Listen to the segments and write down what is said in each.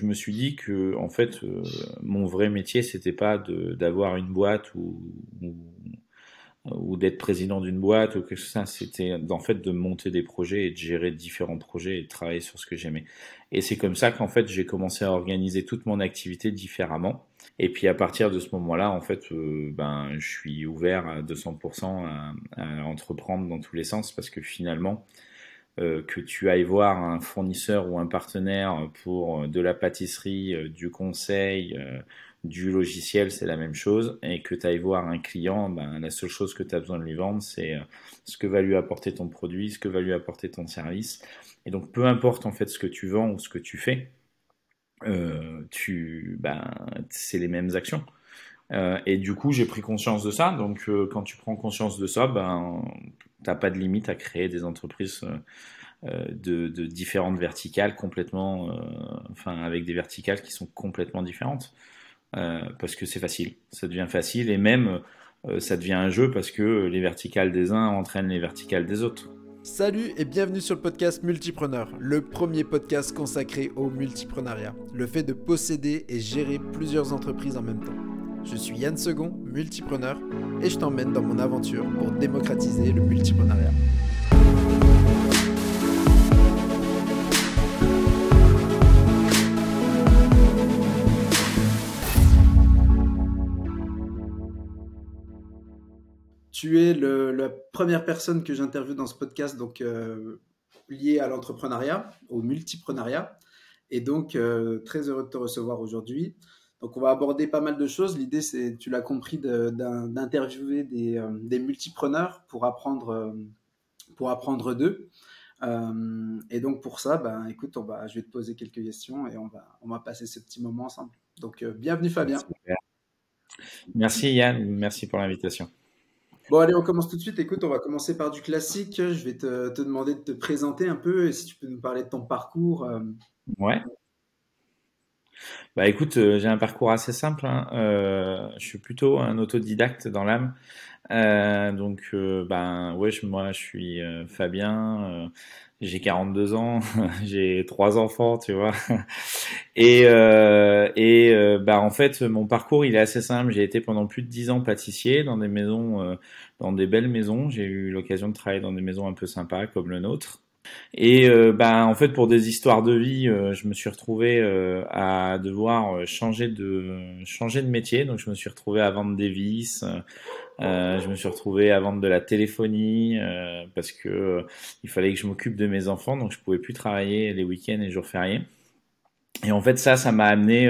je me suis dit que en fait euh, mon vrai métier c'était pas d'avoir une boîte ou, ou, d'être président d'une boîte ou quelque ça. C'était en fait de monter des projets et de gérer différents projets et de travailler sur ce que j'aimais. Et c'est comme ça qu'en fait j'ai commencé à organiser toute mon activité différemment. Et puis à partir de ce moment-là en fait euh, ben je suis ouvert à 200% à, entreprendre dans tous les sens parce que finalement que tu ailles voir un fournisseur ou un partenaire pour euh, de la pâtisserie, euh, du conseil, du logiciel, c'est la même chose. Et que tu ailles voir un client, ben, la seule chose que tu as besoin de lui vendre, c'est ce que va lui apporter ton produit, ce que va lui apporter ton service. Et donc, peu importe en fait ce que tu vends ou ce que tu fais, ben, c'est les mêmes actions. et du coup, j'ai pris conscience de ça. Donc, quand tu prends conscience de ça, ben, t'as pas de limite à créer des entreprises euh, euh, de, différentes verticales complètement, euh, enfin avec des verticales qui sont complètement différentes, parce que c'est facile, ça devient facile et même ça devient un jeu parce que les verticales des uns entraînent les verticales des autres. Salut et bienvenue sur le podcast Multipreneur, le premier podcast consacré au multipreneuriat, le fait de posséder et gérer plusieurs entreprises en même temps. Je suis Yann Second, multipreneur, et je t'emmène dans mon aventure pour démocratiser le multipreneuriat. Tu es la première personne que j'interviewe dans ce podcast, donc euh, liée à l'entrepreneuriat, au multipreneuriat. Et donc, euh, très heureux de te recevoir aujourd'hui. Donc, on va aborder pas mal de choses. L'idée, c'est, tu l'as compris, d'interviewer des, euh, des, multipreneurs pour apprendre, euh, pour apprendre d'eux. Euh, et donc, pour ça, ben, écoute, on va, je vais te poser quelques questions et on va, on va passer ce petit moment ensemble. Donc, bienvenue Fabien. Merci Yann, merci pour l'invitation. Bon, allez, on commence tout de suite. Écoute, on va commencer par du classique. Je vais te, te demander de te présenter un peu et si tu peux nous parler de ton parcours. Ouais. Bah écoute, euh, j'ai un parcours assez simple. Hein. Euh, je suis plutôt un autodidacte dans l'âme. Euh, donc, euh, ben ouais, moi je suis euh, Fabien. j'ai 42 ans, j'ai trois enfants, tu vois. Et et bah en fait, mon parcours il est assez simple. J'ai été pendant plus de 10 ans pâtissier dans des maisons, dans des belles maisons. J'ai eu l'occasion de travailler dans des maisons un peu sympas comme le nôtre. Et euh, ben en fait pour des histoires de vie, euh, je me suis retrouvé euh, à devoir changer de changer de métier. Donc je me suis retrouvé à vendre des vis, je me suis retrouvé à vendre de la téléphonie parce que il fallait que je m'occupe de mes enfants, donc je pouvais plus travailler les week-ends et jours fériés. Et en fait ça, ça m'a amené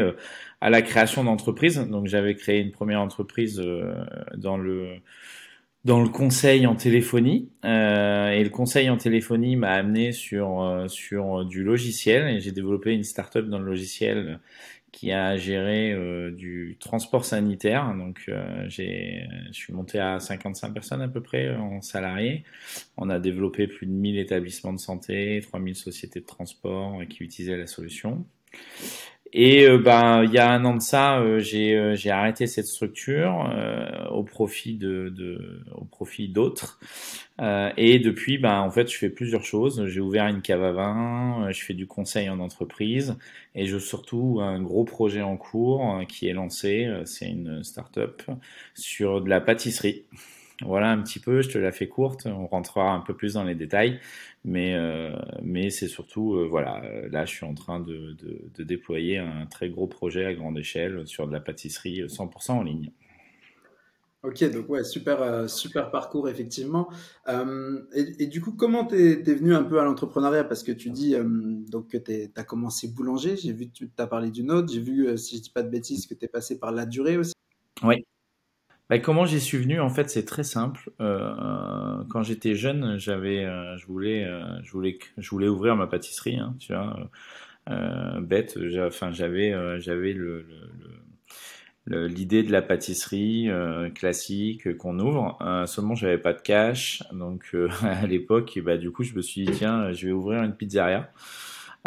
à la création d'entreprises. Donc j'avais créé une première entreprise dans le dans le conseil en téléphonie euh, et le conseil en téléphonie m'a amené sur euh, sur du logiciel et j'ai développé une startup dans le logiciel qui a géré euh, du transport sanitaire. Donc euh, j'ai je suis monté à 55 personnes à peu près en salariés. On a développé plus de 1000 établissements de santé 3000 sociétés de transport qui utilisaient la solution et euh, ben il y a un an de ça, euh, j'ai euh, j'ai arrêté cette structure au profit de, de au profit d'autres. et depuis, ben en fait, je fais plusieurs choses. J'ai ouvert une cave à vin, je fais du conseil en entreprise et je surtout un gros projet en cours qui est lancé. C'est une start-up sur de la pâtisserie. Voilà un petit peu, je te la fais courte, on rentrera un peu plus dans les détails, mais, euh, mais c'est surtout, euh, voilà, là je suis en train de, de, de, déployer un très gros projet à grande échelle sur de la pâtisserie 100% en ligne. Ok, donc ouais, super, euh, super parcours effectivement. Euh, et, et, du coup, comment t'es es venu un peu à l'entrepreneuriat? Parce que tu dis euh, donc que tu as commencé boulanger, j'ai vu que tu as parlé d'une autre, j'ai vu, si je dis pas de bêtises, que tu es passé par la durée aussi. Oui, bah, comment j'y suis venu En fait, c'est très simple. Euh, quand j'étais jeune, j'avais, euh, je voulais, euh, je voulais, je voulais ouvrir ma pâtisserie. Hein, tu vois, euh, bête. Enfin, j'avais, j'avais le, l'idée de la pâtisserie classique qu'on ouvre. seulement, j'avais pas de cash, donc à l'époque, bah du coup, je me suis dit tiens, je vais ouvrir une pizzeria.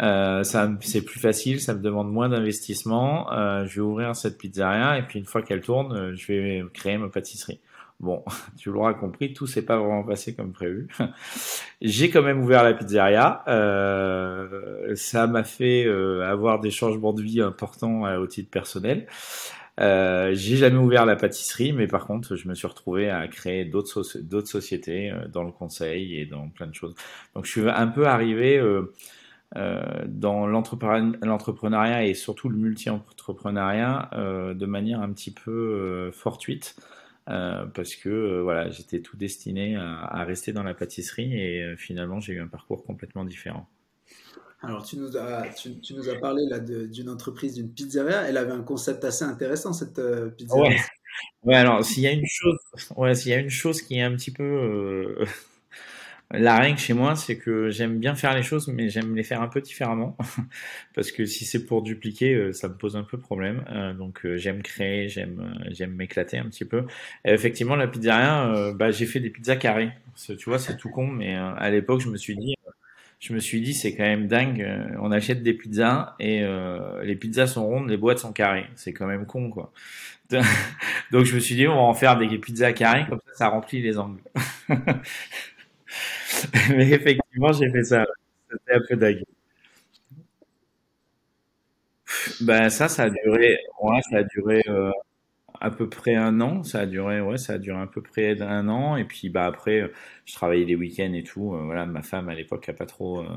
Euh, ça, c'est plus facile, ça me demande moins d'investissement. Euh, je vais ouvrir cette pizzeria et puis une fois qu'elle tourne, euh, je vais créer ma pâtisserie. Bon, tu l'auras compris, tout s'est pas vraiment passé comme prévu. J'ai quand même ouvert la pizzeria. Euh, ça m'a fait euh, avoir des changements de vie importants au titre personnel. Euh, j'ai jamais ouvert la pâtisserie, mais par contre, je me suis retrouvé à créer d'autres sociétés dans le conseil et dans plein de choses. Donc, je suis un peu arrivé euh dans l'entrepreneuriat et surtout le multi-entrepreneuriat euh, de manière un petit peu fortuite. parce que voilà, j'étais tout destiné à, à, rester dans la pâtisserie et finalement j'ai eu un parcours complètement différent. Alors, tu nous as, tu, tu nous as parlé là d'une entreprise, d'une pizzeria. Elle avait un concept assez intéressant, cette euh, pizzeria. Ouais. ouais, alors, s'il y a une chose, ouais, s'il y a une chose qui est un petit peu euh, la règle chez moi, c'est que j'aime bien faire les choses, mais j'aime les faire un peu différemment. Parce que si c'est pour dupliquer, euh, ça me pose un peu problème. Euh, donc, euh, j'aime créer, j'aime, j'aime m'éclater un petit peu. Et effectivement, la pizzeria, bah, j'ai fait des pizzas carrées. Tu vois, c'est tout con, mais à l'époque, je me suis dit, je me suis dit c'est quand même dingue. On achète des pizzas et les pizzas sont rondes, les boîtes sont carrées. C'est quand même con quoi. Donc je me suis dit on va en faire des pizzas carrées comme ça ça remplit les angles. Mais effectivement j'ai fait ça. C'était un peu dingue. Ben ça ça a duré ouais, ça a duré euh, à peu près un an. Ça a duré, ouais, ça a duré à peu près un an. Et puis, bah, après, je travaillais les week-ends et tout. Euh, voilà, ma femme, à l'époque, a pas trop euh,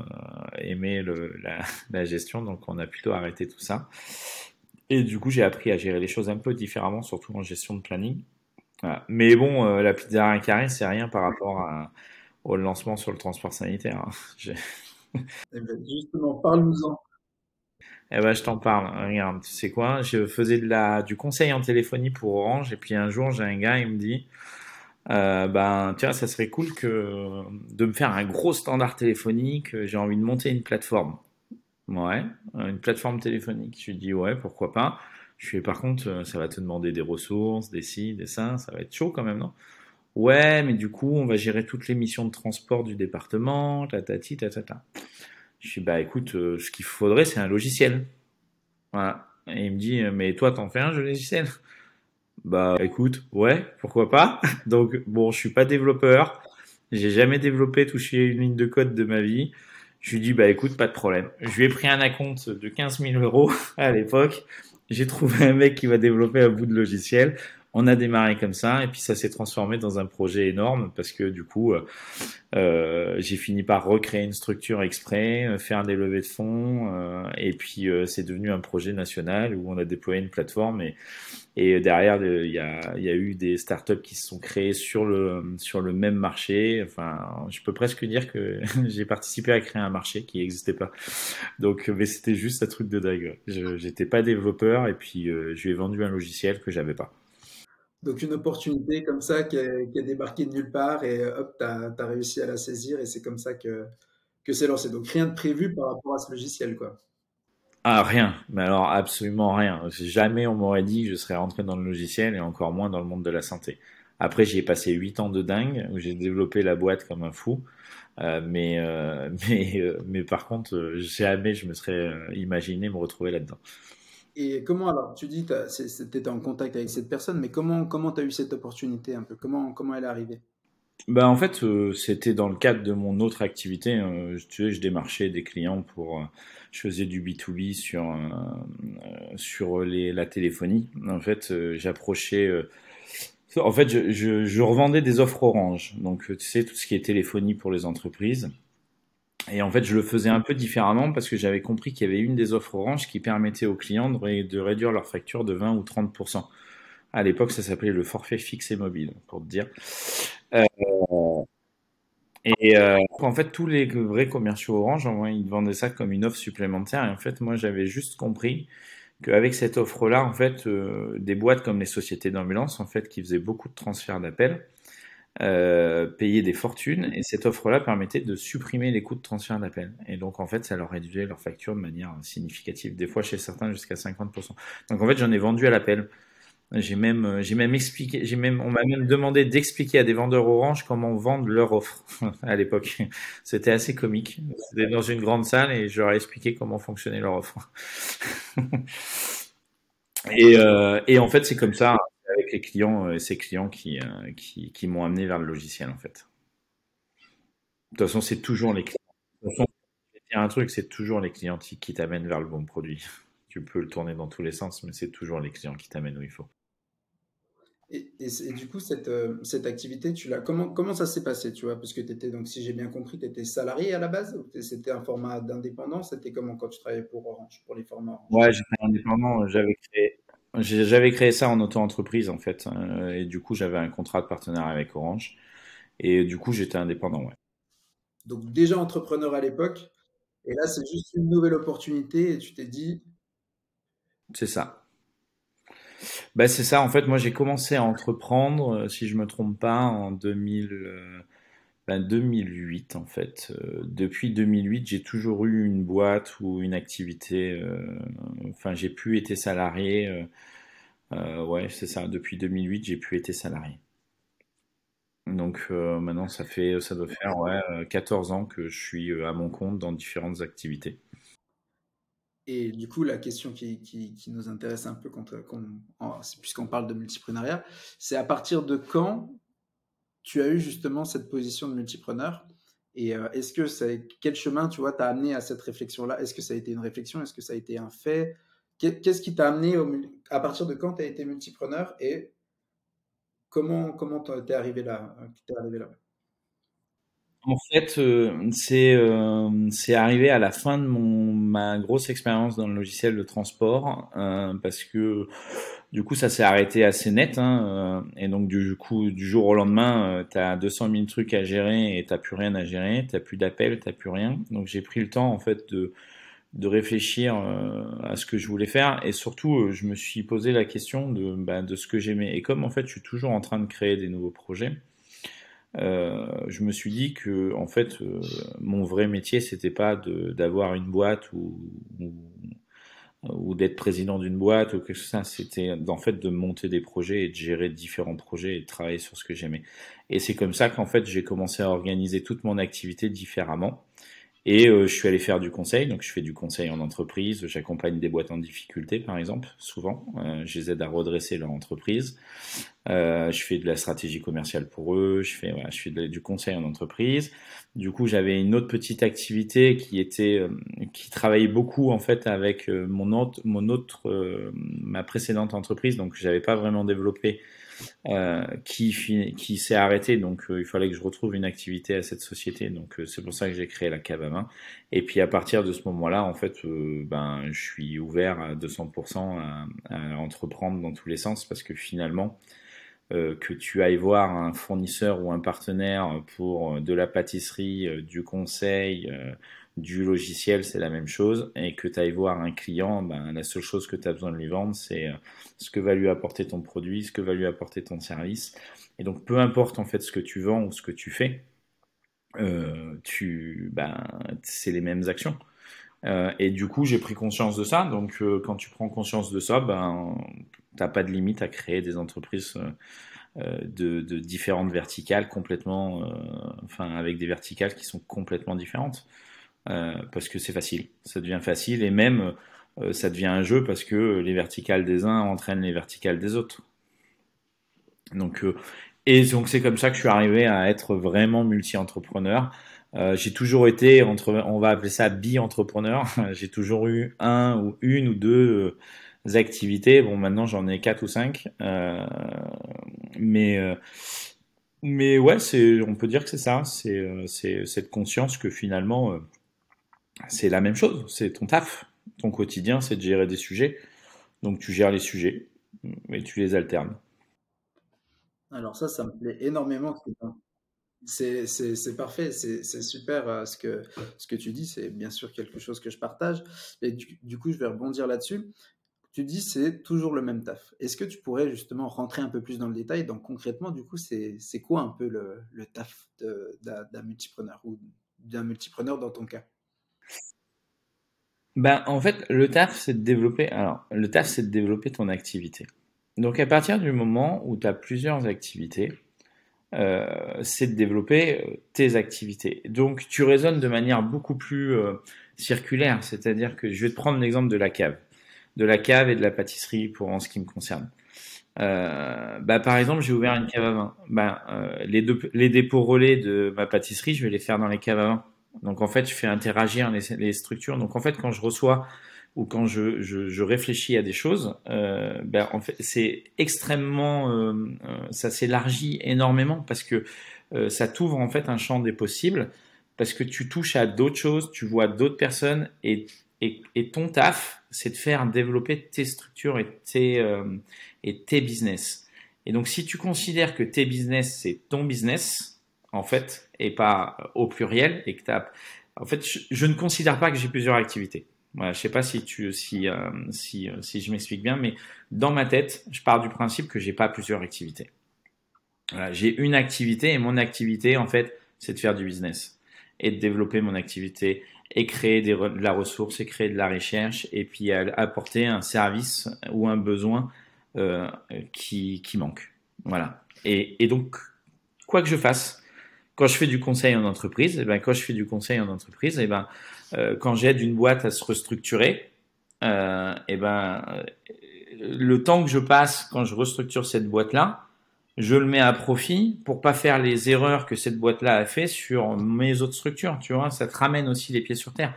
aimé la, gestion. Donc, on a plutôt arrêté tout ça. Et du coup, j'ai appris à gérer les choses un peu différemment, surtout en gestion de planning. Mais bon, la pizza carré, c'est rien par rapport à, au lancement sur le transport sanitaire. Hein. Eh ben, justement, parle-nous-en. Eh ben, je t'en parle. Regarde, tu sais quoi? Je faisais de la, du conseil en téléphonie pour Orange, et puis un jour, j'ai un gars, il me dit, euh, ben, tu vois, ça serait cool que de me faire un gros standard téléphonique. J'ai envie de monter une plateforme. Ouais, une plateforme téléphonique. Je lui dis ouais, pourquoi pas? Je fais par contre, euh, ça va te demander des ressources, des ci, des ça, ça va être chaud quand même, non? Ouais, mais du coup, on va gérer toutes les missions de transport du département, tatati, tatata. Je dis, bah écoute, euh, ce qu'il faudrait, c'est un logiciel. Voilà. Et il me dit, mais toi, t'en fais un jeu logiciel? Bah écoute, ouais, pourquoi pas Donc, bon, je suis pas développeur. J'ai jamais développé, touché une ligne de code de ma vie. Je lui dis, bah écoute, pas de problème. Je lui ai pris un acompte de 15 000 euros à l'époque. J'ai trouvé un mec qui va développer un bout de logiciel on a démarré comme ça et puis ça s'est transformé dans un projet énorme parce que du coup euh, euh j'ai fini par recréer une structure exprès, euh, faire des levées de fonds euh, et puis euh, c'est devenu un projet national où on a déployé une plateforme et, et derrière il y a, y a eu des startups qui se sont créées sur le sur le même marché. Enfin, je peux presque dire que j'ai participé à créer un marché qui n'existait pas. Donc, mais c'était juste un truc de dingue. J'étais pas développeur et puis je lui ai vendu un logiciel que j'avais pas. Donc une opportunité comme ça qui a, débarqué de nulle part et euh, hop, tu as, réussi à la saisir et c'est comme ça que, que c'est lancé. Donc rien de prévu par rapport à ce logiciel, quoi. Ah, rien. Mais alors, absolument rien. Jamais on m'aurait dit que je serais rentré dans le logiciel et encore moins dans le monde de la santé. Après, j'y ai passé huit ans de dingue où j'ai développé la boîte comme un fou. Euh, mais, euh, mais, par contre, jamais je me serais imaginé me retrouver là-dedans. Et comment alors, tu dis que tu étais en contact avec cette personne, mais comment comment tu as eu cette opportunité un peu? Comment, comment elle est arrivée? Ben, En fait, euh, c'était dans le cadre de mon autre activité. Euh, tu sais, je démarchais des clients pour... Euh, je faisais du B2B sur, euh, sur les, la téléphonie. En fait, j'approchais... En fait, je, je, je, revendais des offres Orange. Donc, tu sais, tout ce qui est téléphonie pour les entreprises. Et en fait, je le faisais un peu différemment parce que j'avais compris qu'il y avait une des offres Orange qui permettait aux clients de, réduire leur facture de 20 ou 30%. À l'époque, ça s'appelait le forfait fixe et mobile, pour te dire. Euh, et euh, en fait, tous les vrais commerciaux Orange, ils vendaient ça comme une offre supplémentaire. Et en fait, moi, j'avais juste compris qu'avec cette offre-là, en fait, euh, des boîtes comme les sociétés d'ambulance, en fait, qui faisaient beaucoup de transferts d'appels, euh, payer des fortunes et cette offre-là permettait de supprimer les coûts de transfert d'appel. Et donc en fait, ça leur réduisait leur facture de manière significative, des fois chez certains jusqu'à 50%. Donc en fait, j'en ai vendu à l'appel. J'ai même, j'ai même expliqué, j'ai même, on m'a même demandé d'expliquer à des vendeurs Orange comment vendre leur offre à l'époque. C'était assez comique. C'était dans une grande salle et je leur ai expliqué comment fonctionnait leur offre. et, euh, et en fait, c'est comme ça avec les clients et ces clients qui, qui, qui m'ont amené vers le logiciel en fait. De toute façon, c'est toujours les clients. De toute façon, un truc, c'est toujours les clients qui, qui t'amènent vers le bon produit. Tu peux le tourner dans tous les sens, mais c'est toujours les clients qui t'amènent où il faut. Et, et, du coup, cette, euh, cette activité, tu l'as, comment, comment ça s'est passé, tu vois? Parce que tu étais, donc, si j'ai bien compris, tu étais salarié à la base C'était un format d'indépendant? C'était comment quand tu travaillais pour Orange, pour les formats Orange? Ouais, j'étais indépendant. J'avais créé, j'avais créé ça en auto-entreprise, en fait. Euh, et du coup, j'avais un contrat de partenariat avec Orange. Et du coup, j'étais indépendant, ouais. Donc, déjà entrepreneur à l'époque. Et là, c'est juste une nouvelle opportunité et tu t'es dit. C'est ça. Bah, c'est ça, en fait, moi j'ai commencé à entreprendre, euh, si je me trompe pas, en 2000, 2008 euh, ben, en fait. Euh, depuis 2008, j'ai toujours eu une boîte ou une activité. enfin, j'ai pu être salarié. ouais, c'est ça. Depuis 2008, j'ai pu être salarié. Donc maintenant, ça fait, ça doit faire ouais, 14 ans que je suis à mon compte dans différentes activités. Et du coup, la question qui, nous intéresse un peu, puisqu'on parle de multiprenariat, c'est à partir de quand tu as eu justement cette position de multipreneur Et euh, est-ce que quel chemin, tu vois, t'a amené à cette réflexion-là? Est-ce que ça a été une réflexion? Est-ce que ça a été un fait? Qu'est-ce qui t'a amené à partir de quand tu as été multipreneur et comment comment t'es arrivé là es arrivé là? En fait, euh, c'est euh, c'est arrivé à la fin de mon ma grosse expérience dans le logiciel de transport euh, parce que du coup ça s'est arrêté assez net hein, et donc du coup du jour au lendemain tu as 200 000 trucs à gérer et t'as plus rien à gérer, t'as plus d'appels, t'as plus rien. Donc j'ai pris le temps en fait de de réfléchir à ce que je voulais faire et surtout je me suis posé la question de bah, de ce que j'aimais et comme en fait je suis toujours en train de créer des nouveaux projets euh, je me suis dit que en fait euh, mon vrai métier c'était pas d'avoir une boîte ou, ou, d'être président d'une boîte ou quelque chose ça. C'était en fait de monter des projets et de gérer différents projets et de travailler sur ce que j'aimais. Et c'est comme ça qu'en fait j'ai commencé à organiser toute mon activité différemment et euh, je suis allé faire du conseil, donc je fais du conseil en entreprise, j'accompagne des boîtes en difficulté par exemple, souvent, euh, je les aide à redresser leur entreprise, euh, je fais de la stratégie commerciale pour eux, je fais, voilà, je fais du conseil en entreprise. Du coup, j'avais une autre petite activité qui était, euh, qui travaillait beaucoup en fait avec euh, mon autre, mon autre, ma précédente entreprise, donc j'avais pas vraiment développé euh, qui, qui s'est arrêté. Donc, euh, il fallait que je retrouve une activité à cette société. Donc, euh, c'est pour ça que j'ai créé la cave à main. Et puis, à partir de ce moment-là, en fait, ben, je suis ouvert à 200% à, à, entreprendre dans tous les sens parce que finalement, que tu ailles voir un fournisseur ou un partenaire pour de la pâtisserie, du conseil, du logiciel, c'est la même chose. Et que tu ailles voir un client, ben, la seule chose que tu as besoin de lui vendre, c'est euh, ce que va lui apporter ton produit, ce que va lui apporter ton service. Et donc, peu importe en fait ce que tu vends ou ce que tu fais, euh, tu, ben, c'est les mêmes actions. Euh, et du coup, j'ai pris conscience de ça. Donc, quand tu prends conscience de ça, ben, t'as pas de limite à créer des entreprises de, de, différentes verticales complètement, enfin, avec des verticales qui sont complètement différentes. Euh, parce que c'est facile. Ça devient facile et même euh, ça devient un jeu parce que les verticales des uns entraînent les verticales des autres. Donc, euh, et donc c'est comme ça que je suis arrivé à être vraiment multi-entrepreneur. j'ai toujours été entre, on va appeler ça bi-entrepreneur. j'ai toujours eu un ou une ou deux activités. Bon, maintenant j'en ai quatre ou cinq. mais mais ouais, c'est, on peut dire que c'est ça. C'est, c'est cette conscience que finalement c'est la même chose, c'est ton taf. Ton quotidien, c'est de gérer des sujets. Donc tu gères les sujets et tu les alternes. Alors ça, ça me plaît énormément. C'est parfait, c'est super euh, ce, que, tu dis, c'est bien sûr quelque chose que je partage. Et du, coup, je vais rebondir là-dessus. Tu dis c'est toujours le même taf. Est-ce que tu pourrais justement rentrer un peu plus dans le détail? Donc concrètement, du coup, c'est quoi un peu le, le taf d'un multipreneur ou d'un multipreneur dans ton cas? Ben, en fait, le taf, c'est de développer. Alors, le taf, c'est de développer ton activité. Donc, à partir du moment où tu as plusieurs activités, euh, c'est de développer euh, tes activités. Donc, tu raisonnes de manière beaucoup plus euh, circulaire. C'est-à-dire que je vais te prendre l'exemple de la cave, de la cave et de la pâtisserie pour en ce qui me concerne. Bah, par exemple, j'ai ouvert une cave à vin. Bah, les, les dépôts relais de ma pâtisserie, je vais les faire dans les caves à vin. Donc en fait, je fais interagir les, structures. Donc en fait, quand je reçois ou quand je, je, je réfléchis à des choses, euh, ben, en fait, c'est extrêmement, euh, euh ça s'élargit énormément parce que ça t'ouvre en fait un champ des possibles parce que tu touches à d'autres choses, tu vois d'autres personnes et, et, et, ton taf, c'est de faire développer tes structures et tes, et tes business. Et donc, si tu considères que tes business, c'est ton business, en fait, et pas au pluriel, et que tu. En fait, je, ne considère pas que j'ai plusieurs activités. Voilà, je sais pas si tu si euh, si euh, si je m'explique bien, mais dans ma tête, je pars du principe que j'ai pas plusieurs activités. Voilà, j'ai une activité et mon activité en fait, c'est de faire du business et de développer mon activité et créer de la ressource et créer de la recherche et puis apporter un service ou un besoin euh, qui qui manque. Voilà. Et donc quoi que je fasse, quand je fais du conseil en entreprise, et eh ben quand je fais du conseil en entreprise, et eh ben euh, quand j'aide une boîte à se restructurer, euh, et eh ben euh, le temps que je passe quand je restructure cette boîte-là, je le mets à profit pour pas faire les erreurs que cette boîte-là a fait sur mes autres structures. Tu vois, ça te ramène aussi les pieds sur terre.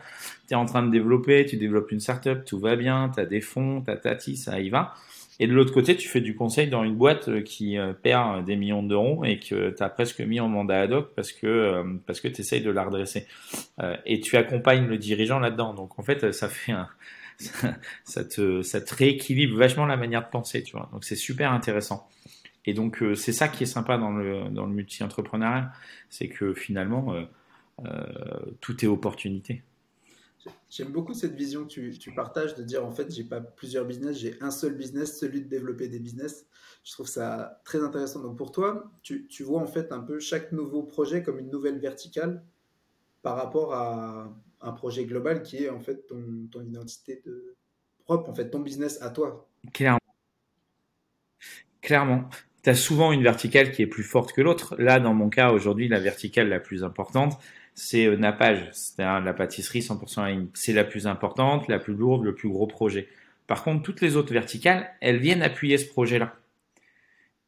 Tu es en train de développer, tu développes une startup, tout va bien, tu as des fonds, tu as tati, ça y va. Et de l'autre côté, tu fais du conseil dans une boîte euh, qui euh, perd des millions d'euros et que tu as presque mis en mandat ad hoc parce que, euh, parce que tu essayes de la redresser. Et tu accompagnes le dirigeant là-dedans. Donc en fait, ça fait un, ça te, ça te rééquilibre vachement la manière de penser, tu vois. Donc c'est super intéressant. Et donc c'est ça qui est sympa dans le, dans le multi-entrepreneuriat, c'est que finalement, euh, tout est opportunité. J'aime beaucoup cette vision que tu, partages de dire en fait, j'ai pas plusieurs business, j'ai un seul business, celui de développer des business. Je trouve ça très intéressant. Donc pour toi, tu, tu vois en fait un peu chaque nouveau projet comme une nouvelle verticale par rapport à un projet global qui est en fait ton, ton identité de propre, en fait ton business à toi. Clairement. Clairement. Tu as souvent une verticale qui est plus forte que l'autre. Là, dans mon cas, aujourd'hui, la verticale la plus importante, c'est euh, nappage, c'est-à-dire la pâtisserie 100% ligne. C'est la plus importante, la plus lourde, le plus gros projet. Par contre, toutes les autres verticales, elles viennent appuyer ce projet-là.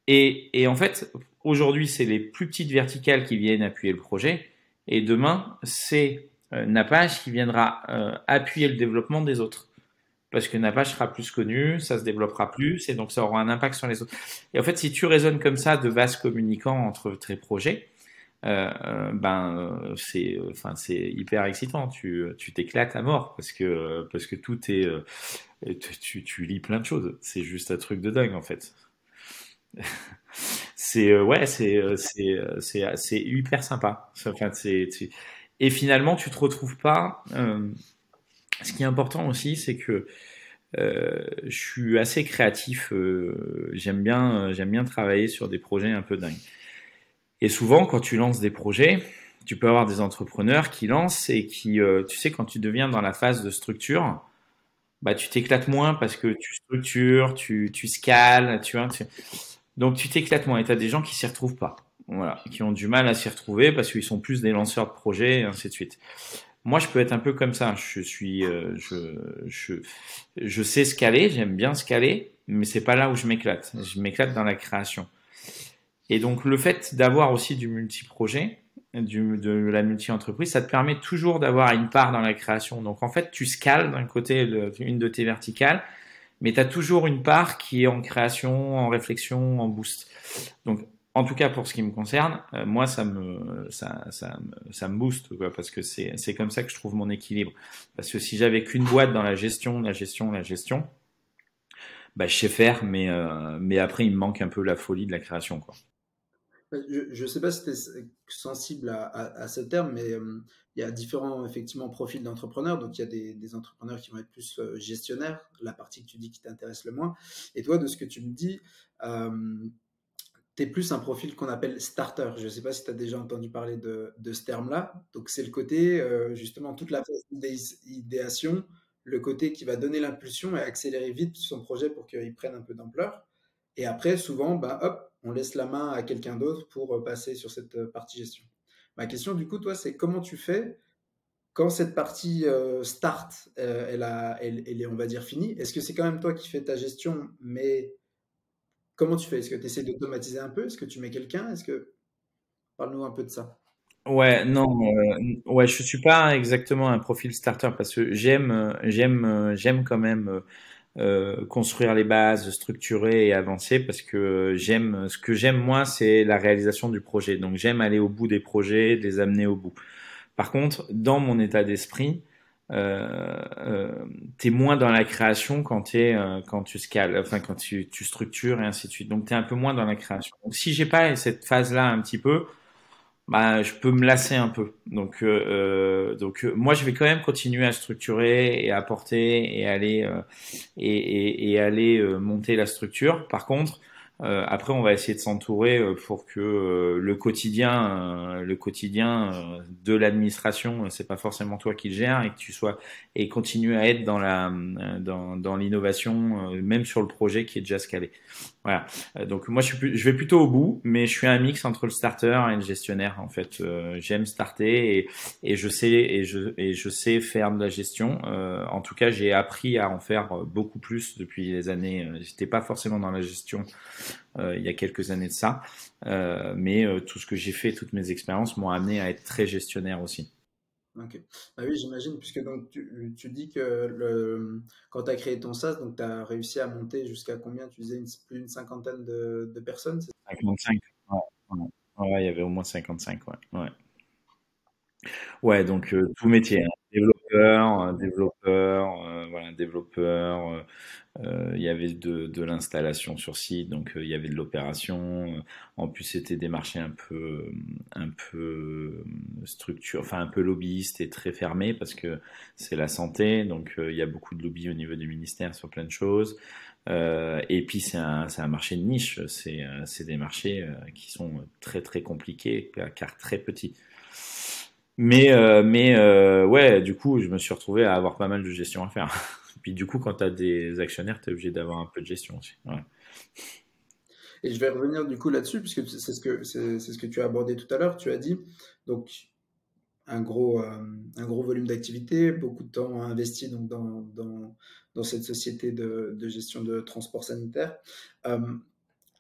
Et, en fait, aujourd'hui, c'est les plus petites verticales qui viennent appuyer le projet. Et demain, c'est euh, Nappage qui viendra euh, appuyer le développement des autres. Parce que Nappage sera plus connu, ça se développera plus, et donc ça aura un impact sur les autres. Et en fait, si tu raisonnes comme ça de vases communicants entre tes projets, euh, euh, ben euh, c'est enfin c'est hyper excitant. Tu tu t'éclates à mort parce que parce que tout est tu, tu lis plein de choses. C'est juste un truc de dingue en fait. C'est ouais c'est c'est c'est c'est hyper sympa. Enfin c'est et finalement tu te retrouves pas ce qui est important aussi c'est que je suis assez créatif j'aime bien j'aime bien travailler sur des projets un peu dingues et souvent, quand tu lances des projets, tu peux avoir des entrepreneurs qui lancent et qui, euh, tu sais, quand tu deviens dans la phase de structure, bah, tu t'éclates moins parce que tu structures, tu, tu scales, tu vois. Donc, tu t'éclates moins et tu as des gens qui s'y retrouvent pas. Voilà, qui ont du mal à s'y retrouver parce qu'ils sont plus des lanceurs de projets et ainsi de suite. Moi, je peux être un peu comme ça. Je suis, euh, je, je, je sais scaler, j'aime bien scaler, mais c'est pas là où je m'éclate. Je m'éclate dans la création. Et donc le fait d'avoir aussi du multi-projet, de la multi-entreprise, ça te permet toujours d'avoir une part dans la création. Donc en fait, tu scales d'un côté une de tes verticales, mais tu as toujours une part qui est en création, en réflexion, en boost. Donc en tout cas pour ce qui me concerne, euh, moi ça me ça, ça, ça me booste quoi, parce que c'est c'est comme ça que je trouve mon équilibre. Parce que si j'avais qu'une boîte dans la gestion, la gestion, la gestion, bah je sais faire, mais euh, mais après il me manque un peu la folie de la création quoi. Je ne sais pas si tu es sensible à, ce terme, mais euh, il y a différents effectivement profils d'entrepreneurs. Donc il y a des, entrepreneurs qui vont être plus euh, gestionnaires, la partie que tu dis qui t'intéresse le moins. Et toi, de ce que tu me dis, euh, tu es plus un profil qu'on appelle starter. Je ne sais pas si tu as déjà entendu parler de, de ce terme-là. Donc c'est le côté, euh, justement, toute la phase d'idéation, le côté qui va donner l'impulsion et accélérer vite son projet pour qu'il prenne un peu d'ampleur. Et après, souvent, bah, hop, on laisse la main à quelqu'un d'autre pour euh, passer sur cette euh, partie gestion. Ma question, du coup, toi, c'est comment tu fais quand cette partie euh, start, elle, est, on va dire, finie? Est-ce que c'est quand même toi qui fais ta gestion, mais comment tu fais? Est-ce que tu essaies d'automatiser un peu? Est-ce que tu mets quelqu'un? Est-ce que parle-nous un peu de ça. Ouais, non, euh, ouais, je suis pas exactement un profil starter parce que j'aime, j'aime quand même euh, construire les bases, structurer et avancer parce que j'aime, ce que j'aime moi, c'est la réalisation du projet. Donc j'aime aller au bout des projets, les amener au bout. Par contre, dans mon état d'esprit, euh, euh, t'es moins dans la création quand t'es euh, quand tu scales, enfin quand tu, tu structures et ainsi de suite. Donc t'es un peu moins dans la création. Donc si j'ai pas cette phase-là un petit peu, bah je peux me lasser un peu. Donc euh, donc moi je vais quand même continuer à structurer et à porter et aller et, et, et, aller monter la structure. Par contre euh, après, on va essayer de s'entourer euh, pour que euh, le quotidien, le quotidien de l'administration, c'est pas forcément toi qui le gères et que tu sois et continue à être dans la dans, dans l'innovation, même sur le projet qui est déjà scalé. Voilà. Donc moi, je, suis, je vais plutôt au bout, mais je suis un mix entre le starter et le gestionnaire. En fait, j'aime starter et, et je sais et je et je sais faire de la gestion. en tout cas, j'ai appris à en faire beaucoup plus depuis les années. J'étais pas forcément dans la gestion euh, il y a quelques années de ça. Euh, mais euh, tout ce que j'ai fait, toutes mes expériences m'ont amené à être très gestionnaire aussi. Ok. Bah oui, j'imagine, puisque donc tu, tu dis que le, quand tu as créé ton SaaS, donc tu as réussi à monter jusqu'à combien? Tu disais une, plus d'une cinquantaine de, de personnes 55. Ouais, il y avait au moins 55, ouais. Ouais, ouais donc tout métier. Hein. Développeur, développeur, voilà, développeur, euh, il y avait de, l'installation sur site, donc euh, il y avait de l'opération. En plus, c'était des marchés un peu, un peu structure, enfin un peu lobbyiste et très fermé parce que c'est la santé, donc euh, il y a beaucoup de lobby au niveau du ministère sur plein de choses. et puis c'est un, un, marché de niche, c'est des marchés qui sont très très compliqués car très petits. Mais, mais ouais, du coup, je me suis retrouvé à avoir pas mal de gestion à faire. Puis du coup, quand tu as des actionnaires, tu es obligé d'avoir un peu de gestion aussi. Et je vais revenir du coup là-dessus, puisque c'est ce, que, c'est, ce que tu as abordé tout à l'heure. Tu as dit, donc, un gros, euh, un gros volume d'activité, beaucoup de temps investi donc, dans, dans, dans cette société de, de, gestion de transport sanitaire. Euh,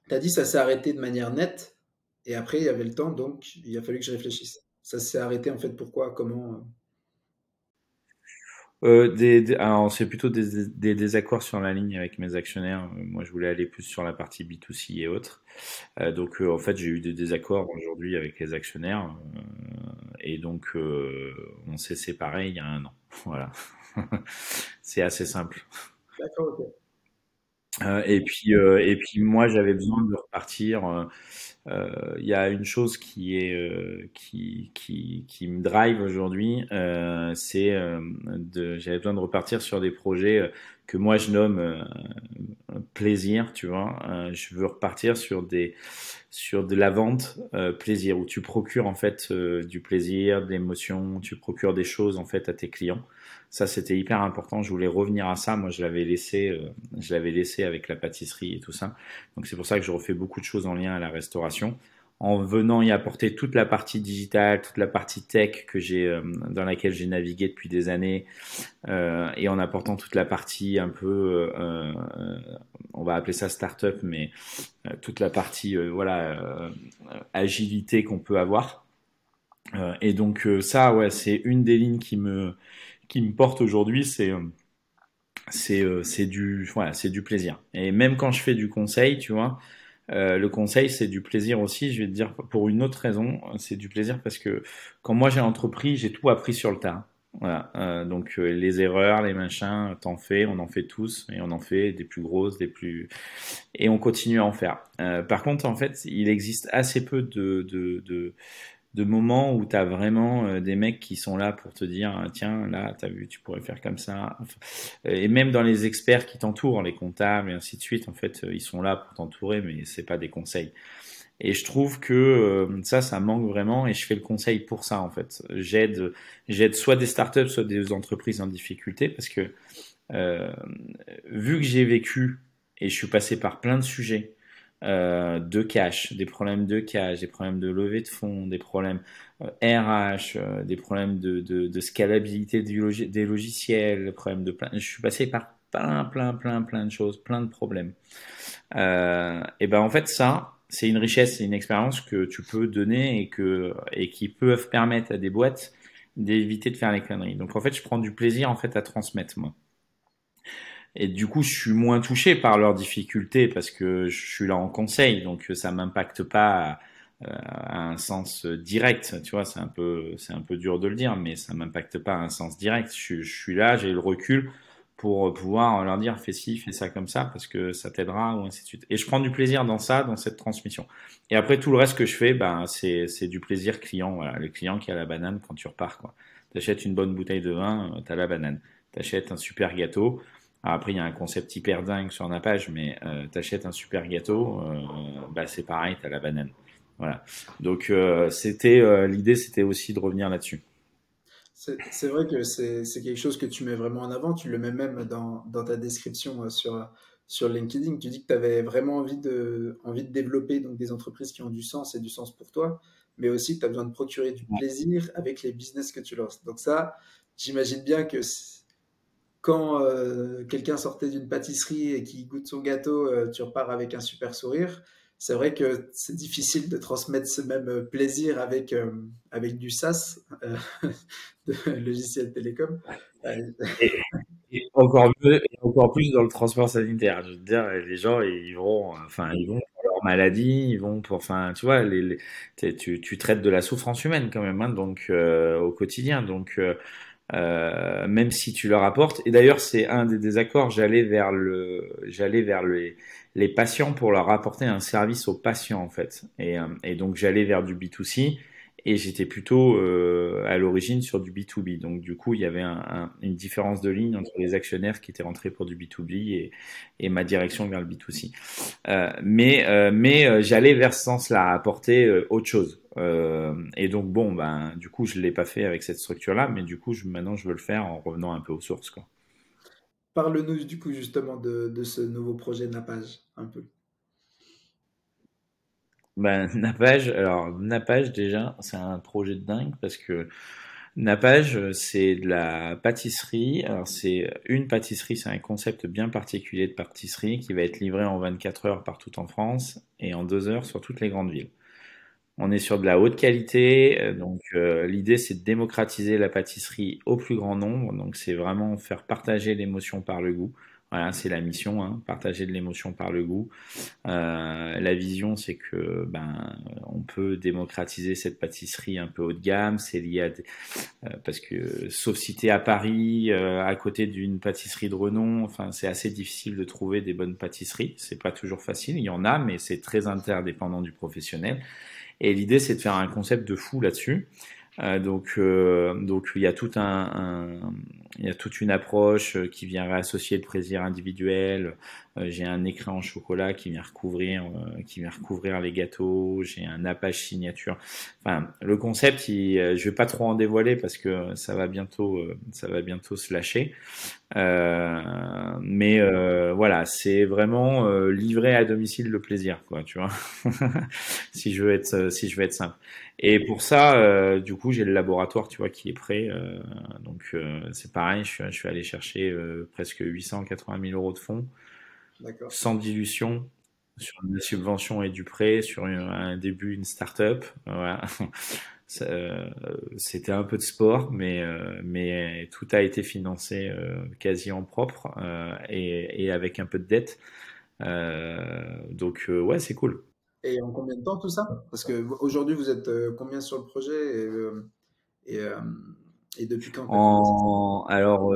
tu as dit ça s'est arrêté de manière nette, et après, il y avait le temps, donc il a fallu que je réfléchisse. Ça s'est arrêté en fait pourquoi, comment euh? Euh, des, alors c'est plutôt des, des, désaccords sur la ligne avec mes actionnaires. Moi, je voulais aller plus sur la partie B2C et autres. Euh, donc, euh, en fait, j'ai eu des désaccords aujourd'hui avec les actionnaires. Et donc, on s'est séparés il y a un an. Voilà. c'est assez simple. D'accord, ok. et puis, et puis moi, j'avais besoin de repartir il y a une chose qui est euh, qui, qui, qui me drive aujourd'hui, euh, c'est de j'avais besoin de repartir sur des projets que moi je nomme plaisir, tu vois. je veux repartir sur des sur de la vente plaisir où tu procures en fait du plaisir, de l'émotion, tu procures des choses en fait à tes clients. Ça, c'était hyper important. Je voulais revenir à ça. Moi, je l'avais laissé, euh, je l'avais laissé avec la pâtisserie et tout ça. Donc, c'est pour ça que je refais beaucoup de choses en lien à la restauration. En venant y apporter toute la partie digitale, toute la partie tech que j'ai, euh, dans laquelle j'ai navigué depuis des années, euh, et en apportant toute la partie un peu, euh, on va appeler ça startup, mais toute la partie, voilà, agilité qu'on peut avoir. et donc ça, ouais, c'est une des lignes qui me qui me porte aujourd'hui, c'est euh, euh, c'est du voilà, c'est du plaisir. Et même quand je fais du conseil, tu vois, euh, le conseil c'est du plaisir aussi. Je vais te dire pour une autre raison, c'est du plaisir parce que quand moi j'ai entrepris, j'ai tout appris sur le tas. Voilà, donc les erreurs, les machins, t'en fais, on en fait tous, et on en fait des plus grosses, des plus, et on continue à en faire. Par contre, en fait, il existe assez peu de, de, de moments où tu as vraiment euh, des mecs qui sont là pour te dire ah, tiens là tu as vu tu pourrais faire comme ça. Et même dans les experts qui t'entourent les comptables et ainsi de suite en fait euh, ils sont là pour t'entourer mais c'est pas des conseils. Et je trouve que euh, ça ça manque vraiment et je fais le conseil pour ça en fait. J'aide j'aide soit des startups soit des entreprises en difficulté parce que vu que j'ai vécu et je suis passé par plein de sujets euh, de cash, des problèmes de cash, des problèmes de levée de fonds, des problèmes RH, euh, euh, des problèmes de, de, scalabilité des, logiciels, des problèmes de plein. Je suis passé par plein, plein, plein, plein de choses, plein de problèmes. Et ben en fait ça, c'est une richesse, c'est une expérience que tu peux donner et que et qui peuvent permettre à des boîtes d'éviter de faire les conneries. Donc en fait, je prends du plaisir en fait à transmettre moi. Et du coup, je suis moins touché par leurs difficultés parce que je suis là en conseil, donc ça m'impacte pas euh, à un sens direct. Tu vois, c'est un peu, c'est un peu dur de le dire, mais ça m'impacte pas à un sens direct. Je, je suis là, j'ai le recul pour pouvoir leur dire fais ci, fais ça comme ça parce que ça t'aidera ou ainsi de suite. Et je prends du plaisir dans ça, dans cette transmission. Et après tout le reste que je fais, ben c'est c'est du plaisir client. Voilà, le client qui a la banane quand tu repars quoi. T'achètes une bonne bouteille de vin, t'as la banane. T'achètes un super gâteau. Après il y a un concept hyper dingue sur Napage, mais euh, t'achètes un super gâteau, euh, bah c'est pareil, t'as la banane. Voilà. Donc euh, c'était euh, l'idée, c'était aussi de revenir là-dessus. C'est vrai que c'est quelque chose que tu mets vraiment en avant. Tu le mets même dans, dans ta description sur, sur LinkedIn. Tu dis que tu avais vraiment envie de, envie de développer donc, des entreprises qui ont du sens et du sens pour toi, mais aussi que tu as besoin de procurer du plaisir avec les business que tu lances. Donc ça, j'imagine bien que quand euh, quelqu'un sortait d'une pâtisserie et qui goûte son gâteau, euh, tu repars avec un super sourire c'est vrai que c'est difficile de transmettre ce même plaisir avec, euh, avec du euh, de logiciel télécom. Et, encore, plus dans le transport sanitaire. Je veux dire, les gens, ils vont, enfin, ils vont maladie, ils vont pour, enfin, tu vois, tu, traites de la souffrance humaine quand même, hein, donc euh, au quotidien. Donc, même si tu leur apportes. Et d'ailleurs, c'est un des désaccords. J'allais vers le, j'allais vers les les patients pour leur apporter un service aux patients en fait. Et, euh, et donc j'allais vers du B2C et j'étais plutôt euh, à l'origine sur du B2B. Donc du coup il y avait un, une différence de ligne entre les actionnaires qui étaient rentrés pour du B2B et, et ma direction vers le B2C. Euh, mais euh, mais euh, j'allais vers ce sens-là, apporter autre chose. et donc bon ben du coup je l'ai pas fait avec cette structure-là, mais du coup je, maintenant je veux le faire en revenant un peu aux sources quoi. Parle-nous du coup justement de, de, ce nouveau projet Napage, un peu. Ben, Napage, alors Napage déjà, c'est un projet de dingue parce que Napage, c'est de la pâtisserie. Alors c'est une pâtisserie, c'est un concept bien particulier de pâtisserie qui va être livré en 24 heures partout en France et en 2 heures sur toutes les grandes villes. On est sur de la haute qualité, euh, donc euh, l'idée c'est de démocratiser la pâtisserie au plus grand nombre. Donc c'est vraiment faire partager l'émotion par le goût. Voilà, c'est la mission, hein, partager de l'émotion par le goût. Euh, la vision, c'est que ben on peut démocratiser cette pâtisserie un peu haut de gamme. C'est lié à des, parce que sauf si t'es à Paris, à côté d'une pâtisserie de renom, enfin c'est assez difficile de trouver des bonnes pâtisseries. C'est pas toujours facile. Il y en a, mais c'est très interdépendant du professionnel. Et l'idée, c'est de faire un concept de fou là-dessus. Euh, donc, euh, donc il y a tout un, un, il y a toute une approche euh, qui vient réassocier le plaisir individuel. Euh, j'ai un écran en chocolat qui vient recouvrir, euh, qui vient recouvrir les gâteaux. J'ai un appage signature. Enfin, le concept, il, je vais pas trop en dévoiler parce que ça va bientôt, ça va bientôt se lâcher. mais voilà, c'est vraiment livrer à domicile le plaisir, quoi. Tu vois, si je veux être, si je veux être simple. Et pour ça, euh, du coup, j'ai le laboratoire, tu vois, qui est prêt. Euh, donc, euh, c'est pareil, je suis, je suis, allé chercher presque 880 000 euros de fonds, sans dilution, sur la subvention et du prêt, sur un début, une start-up. Voilà. C'était un peu de sport, mais, mais tout a été financé quasi en propre et, et, avec un peu de dette. donc, ouais, c'est cool. Et en combien de temps tout ça? Parce qu'aujourd'hui, vous êtes euh, combien sur le projet? Et, euh, et, euh, et depuis quand. Alors,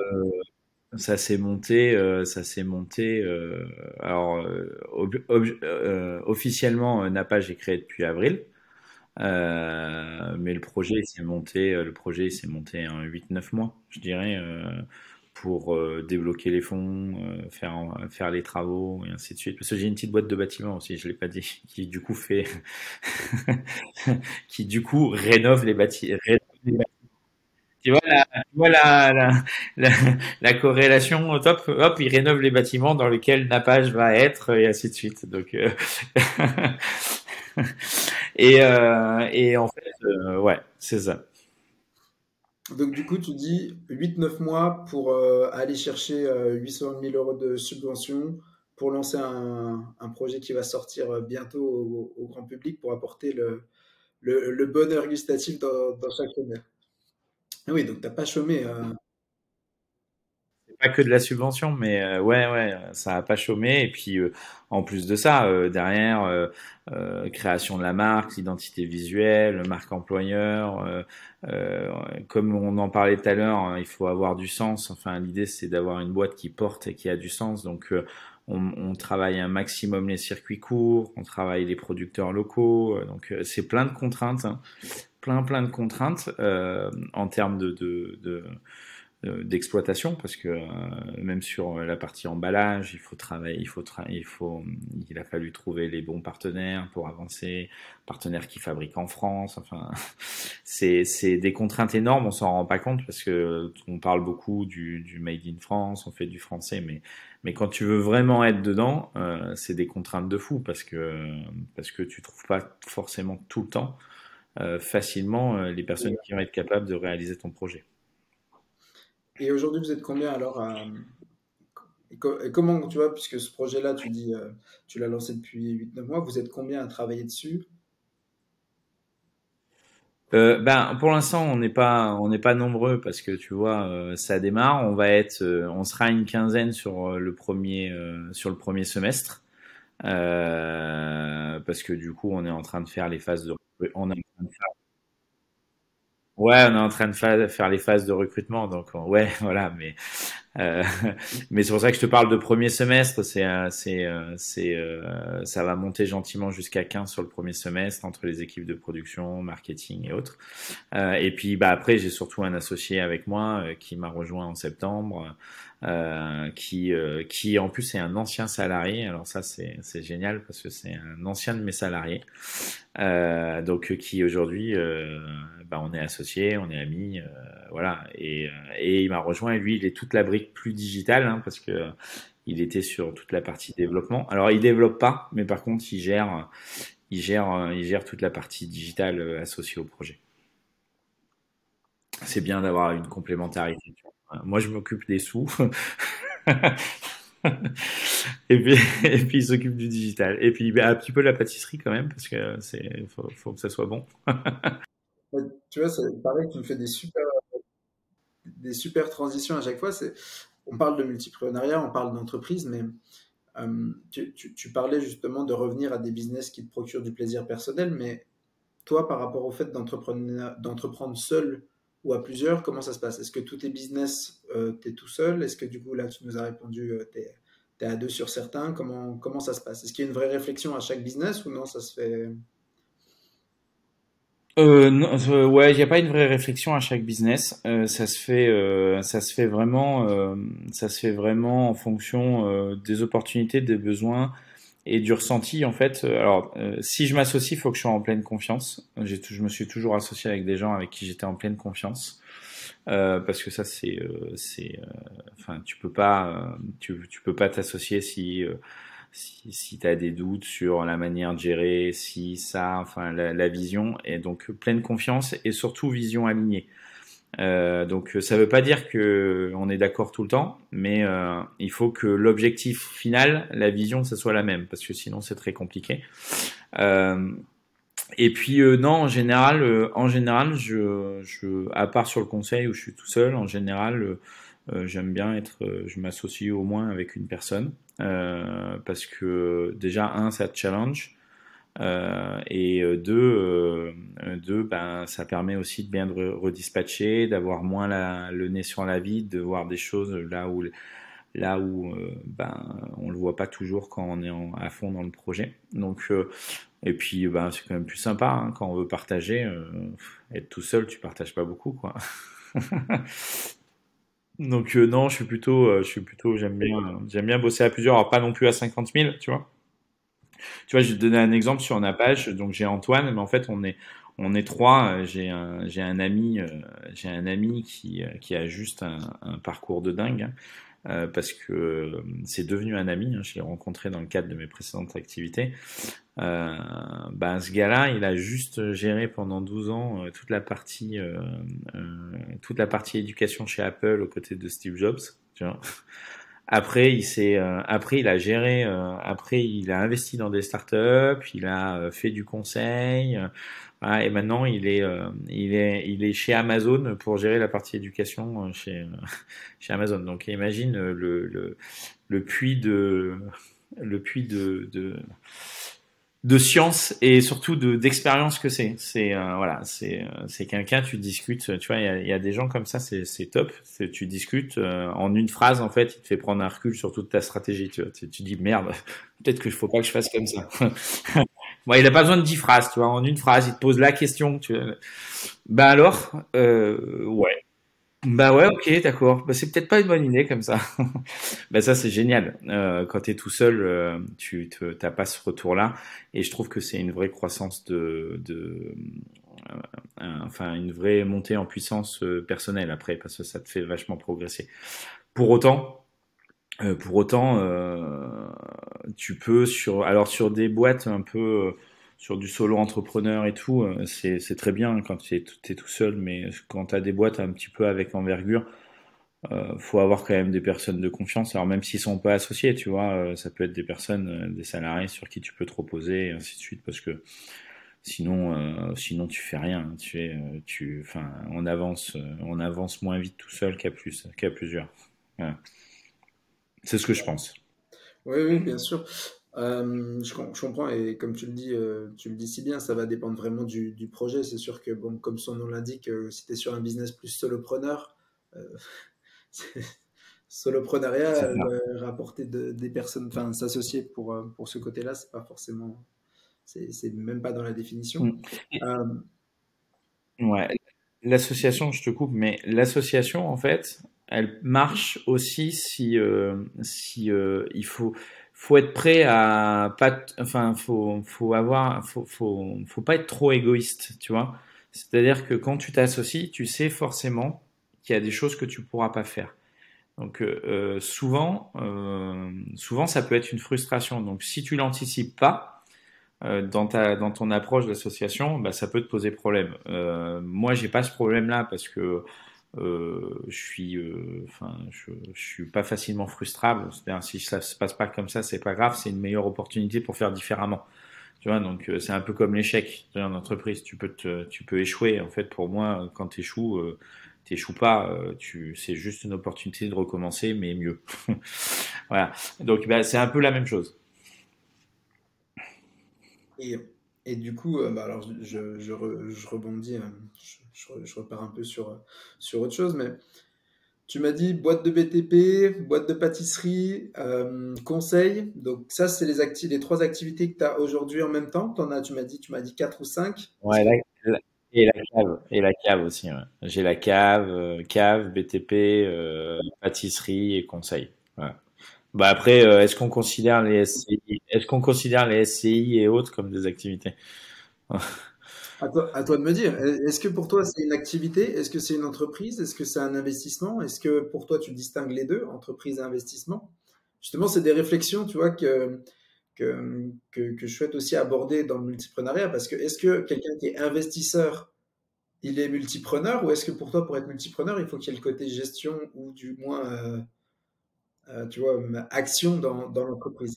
ça s'est monté, ça s'est monté. alors, officiellement, Napage est créé depuis avril. mais le projet s'est monté, le projet s'est monté en 8-9 mois, je dirais pour euh, débloquer les fonds, euh, faire faire les travaux et ainsi de suite. Parce que j'ai une petite boîte de bâtiment aussi, je l'ai pas dit, qui du coup fait, qui du coup rénove les bâtiments. Tu vois, la, corrélation au top? Hop, il rénove les bâtiments dans lesquels Napage va être et ainsi de suite. Donc, euh, et, et en fait, ouais, c'est ça. Donc, du coup, tu dis 8-9 mois pour euh, aller chercher euh, 800 000 euros de subvention pour lancer un, projet qui va sortir euh, bientôt au, grand public pour apporter le, bonheur gustatif dans, dans chaque honneur. Ah Oui, donc t'as pas chômé. euh. pas que de la subvention, mais euh, ouais, ouais, ça a pas chômé. Et puis, euh, en plus de ça, euh, derrière, euh, euh, création de la marque, l'identité visuelle, marque employeur, euh, euh, comme on en parlait tout à l'heure, hein, il faut avoir du sens. Enfin, l'idée, c'est d'avoir une boîte qui porte et qui a du sens. Donc, euh, on, on travaille un maximum les circuits courts, on travaille les producteurs locaux. euh, Donc, euh, c'est plein de contraintes, hein. Plein, plein de contraintes euh, en termes de, de, de euh, d'exploitation parce que euh, même sur la partie emballage, il faut travailler, il faut il faut, il a fallu trouver les bons partenaires pour avancer, partenaires qui fabriquent en France. Enfin, c'est des contraintes énormes. On s'en rend pas compte parce que on parle beaucoup du, du made in France, on fait du français, mais mais quand tu veux vraiment être dedans, euh, c'est des contraintes de fou parce que parce que tu trouves pas forcément tout le temps euh, facilement euh, les personnes qui vont être capables de réaliser ton projet. Et aujourd'hui, vous êtes combien alors à- et co- et comment, tu vois, puisque ce projet-là, tu dis, euh, tu l'as lancé depuis 8-9 mois, vous êtes combien à travailler dessus? Euh, ben, pour l'instant, on n'est pas, on n'est pas nombreux parce que tu vois, euh, ça démarre. On va être, euh, on sera une quinzaine sur euh, le premier, euh, sur le premier semestre, Euh, parce que du coup, on est en train de faire les phases de, on est en train de faire- ouais, on est en train de fa- faire les phases de recrutement. Donc, ouais, voilà. Mais euh, mais c'est pour ça que je te parle de premier semestre. C'est, c'est, euh, c'est, euh, ça va monter gentiment jusqu'à 15 sur le premier semestre entre les équipes de production, marketing et autres. Et puis bah après j'ai surtout un associé avec moi qui m'a rejoint en septembre, qui qui en plus est un ancien salarié. Alors ça c'est c'est génial parce que c'est un ancien de mes salariés. Donc qui aujourd'hui bah, on est associés, on est amis, voilà. Et, et il m'a rejoint et lui il est toute la brique plus digitale hein, parce que il était sur toute la partie développement. Alors il développe pas, mais par contre il gère il gère il gère toute la partie digitale euh, associée au projet. C'est bien d'avoir une complémentarité. Moi, je m'occupe des sous. Et puis, il s'occupe du digital. Et puis, ben, un petit peu la pâtisserie quand même, parce que c'est, faut, que ça soit bon. Tu vois, c'est pareil, tu me fais des super, des super transitions à chaque fois. On parle de multipreneuriat, on parle d'entreprise, mais euh, tu, tu- tu parlais justement de revenir à des business qui te procurent du plaisir personnel, mais toi, par rapport au fait d'entreprendre, seul ou à plusieurs, comment ça se passe? Est-ce que tous tes business, euh, t'es tout seul? Est-ce que du coup, là, tu nous as répondu, euh, t'es, t'es à deux sur certains? Comment, comment ça se passe? Est-ce qu'il y a une vraie réflexion à chaque business ou non, ça se fait... Euh, euh, ouais, il n'y a pas une vraie réflexion à chaque business. Euh, ça se fait, euh, ça se fait vraiment, euh, ça se fait vraiment en fonction euh, des opportunités, des besoins et du ressenti en fait. Alors, si je m'associe, il faut que je sois en pleine confiance. J'ai, je me suis toujours associé avec des gens avec qui j'étais en pleine confiance. Parce que ça c'est c'est enfin tu peux pas tu, tu peux pas t'associer si si, si tu as des doutes sur la manière de gérer si ça enfin la, vision et donc pleine confiance et surtout vision alignée. Euh, donc ça veut pas dire que on est d'accord tout le temps mais euh, il faut que l'objectif final la vision ça soit la même parce que sinon c'est très compliqué. Euh, et puis non, en général, en général, je, je, à part sur le conseil où je suis tout seul, en général, j'aime bien être, je m'associe au moins avec une personne parce que déjà un, ça te challenge euh, et euh, deux, euh, deux, ben ça permet aussi de bien redispatcher, d'avoir moins la, le nez sur la vide, de voir des choses là où là où euh, ben on le voit pas toujours quand on est en- à fond dans le projet. Donc euh, et puis ben c'est quand même plus sympa hein, quand on veut partager. euh, être tout seul, tu partages pas beaucoup quoi. Donc euh, non, je suis plutôt, euh, je suis plutôt, j'aime bien, j'aime bien bosser à plusieurs, alors pas non plus à cinquante mille tu vois. Tu vois, je vais te donner un exemple sur Napage. Donc j'ai Antoine, mais en fait on est on est trois. Euh, J'ai un j'ai un ami euh, j'ai un ami qui euh, qui a juste un, un parcours de dingue. hein. euh, parce que c'est devenu un ami. Hein, je l'ai rencontré dans le cadre de mes précédentes activités. Euh, ben, ce gars-là, il a juste géré pendant 12 ans toute la partie, toute la partie éducation chez Apple aux côtés de Steve Jobs. Tu vois après, il s'est, après, il a géré, après, il a investi dans des startups, il a fait du conseil, et maintenant, il est, euh, il, est, il est chez Amazon pour gérer la partie éducation euh, chez, chez Amazon. Donc imagine le, le, le puits de, le puits de, de, de science et surtout de d'expérience que c'est. C'est euh, voilà, c'est c'est quelqu'un tu discutes. Tu vois, il y a, y a, des gens comme ça, c'est c'est top. Tu discutes en une phrase en fait, il te fait prendre un recul sur toute ta stratégie. Tu vois, tu, tu dis merde, peut-être que je faut pas que je fasse comme ça. Bon, il a pas besoin de dix phrases, tu vois. En une phrase, il te pose la question. Tu vois. Bah alors, euh, ouais. Bah ouais, ok, d'accord. Bah c'est peut-être pas une bonne idée comme ça. bah ça c'est génial. Euh, quand tu es tout seul, euh, tu t'as pas ce retour-là, et je trouve que c'est une vraie croissance de, de euh, enfin une vraie montée en puissance euh, personnelle après, parce que ça te fait vachement progresser. Pour autant, euh, pour autant, euh, tu peux sur, alors sur des boîtes un peu, sur du solo entrepreneur et tout, c'est très bien quand tu es, tout seul, mais quand tu as des boîtes un petit peu avec envergure, euh, faut avoir quand même des personnes de confiance. Alors même s'ils sont pas associés, tu vois, ça peut être des personnes, des salariés sur qui tu peux te reposer et ainsi de suite, parce que sinon, euh, sinon tu fais rien. Tu es, tu, enfin, on avance, on avance moins vite tout seul qu'à plus, qu'à plusieurs. C'est ce que je pense. Oui, oui, bien sûr. Euh, je, je, comprends et comme tu le dis, euh, tu le dis si bien, ça va dépendre vraiment du, du projet. C'est sûr que bon, comme son nom l'indique, euh, si tu es sur un business plus solopreneur, soloprenariat, euh, rapporter de, des personnes, enfin s'associer pour, pour ce côté-là, c'est pas forcément, c'est même pas dans la définition. Mmh. Ouais, l'association, je te coupe, mais l'association en fait, elle marche aussi si si il faut faut être prêt à pas enfin faut faut avoir faut faut faut pas être trop égoïste tu vois. C'est-à-dire que quand tu t'associes tu sais forcément qu'il y a des choses que tu pourras pas faire. Donc euh, euh souvent euh, souvent ça peut être une frustration. Donc si tu l'anticipes pas euh, dans ta dans ton approche d'association bah, ça peut te poser problème. Moi j'ai pas ce problème là parce que euh, je suis, euh, enfin, je, suis pas facilement frustrable. Si ça se passe pas comme ça, c'est pas grave. C'est une meilleure opportunité pour faire différemment. Tu vois, donc euh, c'est un peu comme l'échec en entreprise. Tu peux tu peux échouer. En fait, pour moi, quand tu échoues, euh, t'échoues pas. C'est juste une opportunité de recommencer, mais mieux. voilà. Donc, bah, c'est un peu la même chose. Et, du coup, bah, alors je, je, re, je rebondis. Je, repars un peu sur, sur autre chose, mais tu m'as dit boîte de BTP, boîte de pâtisserie, euh, conseil. Donc ça, c'est les, trois activités que tu as aujourd'hui en même temps. As, tu m'as dit, tu m'as dit quatre ou cinq. Ouais, et la cave, et la cave aussi. J'ai la cave, euh, cave, BTP, euh, pâtisserie et conseil. Ouais. Bah après, euh, est-ce qu'on considère les SCI, est-ce qu'on considère les SCI et autres comme des activités? à toi, de me dire, est-ce que pour toi c'est une activité? Est-ce que c'est une entreprise? Est-ce que c'est un investissement? Est-ce que pour toi tu distingues les deux, entreprise et investissement? Justement, c'est des réflexions, tu vois, que, que, que, je souhaite aussi aborder dans le multiprenariat, parce que est-ce que quelqu'un qui est investisseur, il est multipreneur, ou est-ce que pour toi, pour être multipreneur, il faut qu'il y ait le côté gestion, ou du moins, euh, euh, tu vois, action dans, dans l'entreprise?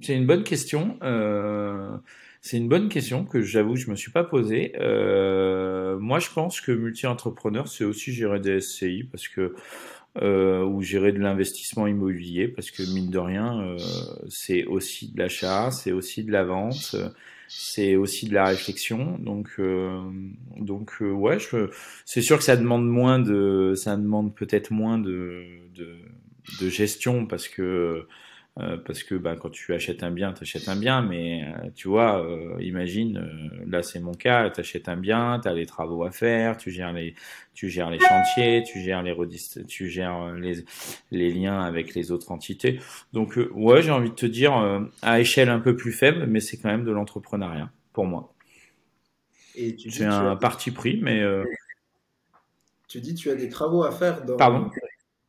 C'est une bonne question. Euh... C'est une bonne question que j'avoue je me suis pas posée. Euh, moi, je pense que multi-entrepreneur, c'est aussi gérer des SCI parce que euh, ou gérer de l'investissement immobilier parce que mine de rien, euh, c'est aussi de l'achat, c'est aussi de la vente, c'est aussi de la réflexion. Donc, donc ouais, c'est sûr que ça demande moins de, ça demande peut-être moins de, de gestion parce que euh, parce que bah, quand tu achètes un bien, tu achètes un bien, mais euh, tu vois, euh, imagine, là c'est mon cas, tu achètes un bien, tu as les travaux à faire, tu gères les, tu gères les chantiers, tu gères les, tu gères les, les liens avec les autres entités. Donc ouais, j'ai envie de te dire, à échelle un peu plus faible, mais c'est quand même de l'entrepreneuriat pour moi. C'est un parti pris, mais... Tu dis tu as des travaux à faire dans... Pardon?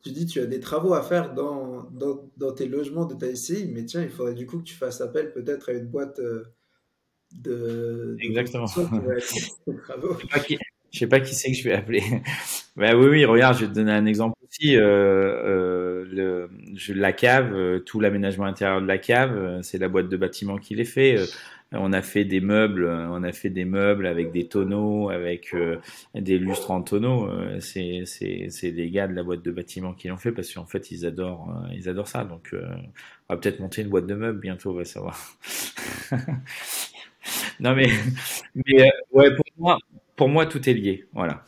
Tu dis tu as des travaux à faire dans, dans, dans, tes logements de ta SCI, mais tiens, il faudrait du coup que tu fasses appel peut-être à une boîte euh, de, Exactement. Je sais pas qui c'est que je vais appeler. bah oui, oui, regarde, je vais te donner un exemple aussi. Euh, euh, le, je, la cave, euh, tout l'aménagement intérieur de la cave, c'est la boîte de bâtiment qui les fait. Euh, on a fait des meubles, on a fait des meubles avec des tonneaux, avec des lustres en tonneaux. c'est c'est c'est des gars de la boîte de bâtiment qui l'ont fait parce qu'en fait ils adorent ils adorent ça. Donc on va peut-être monter une boîte de meubles bientôt, on va savoir. non mais mais ouais pour moi pour moi, tout est lié. Voilà.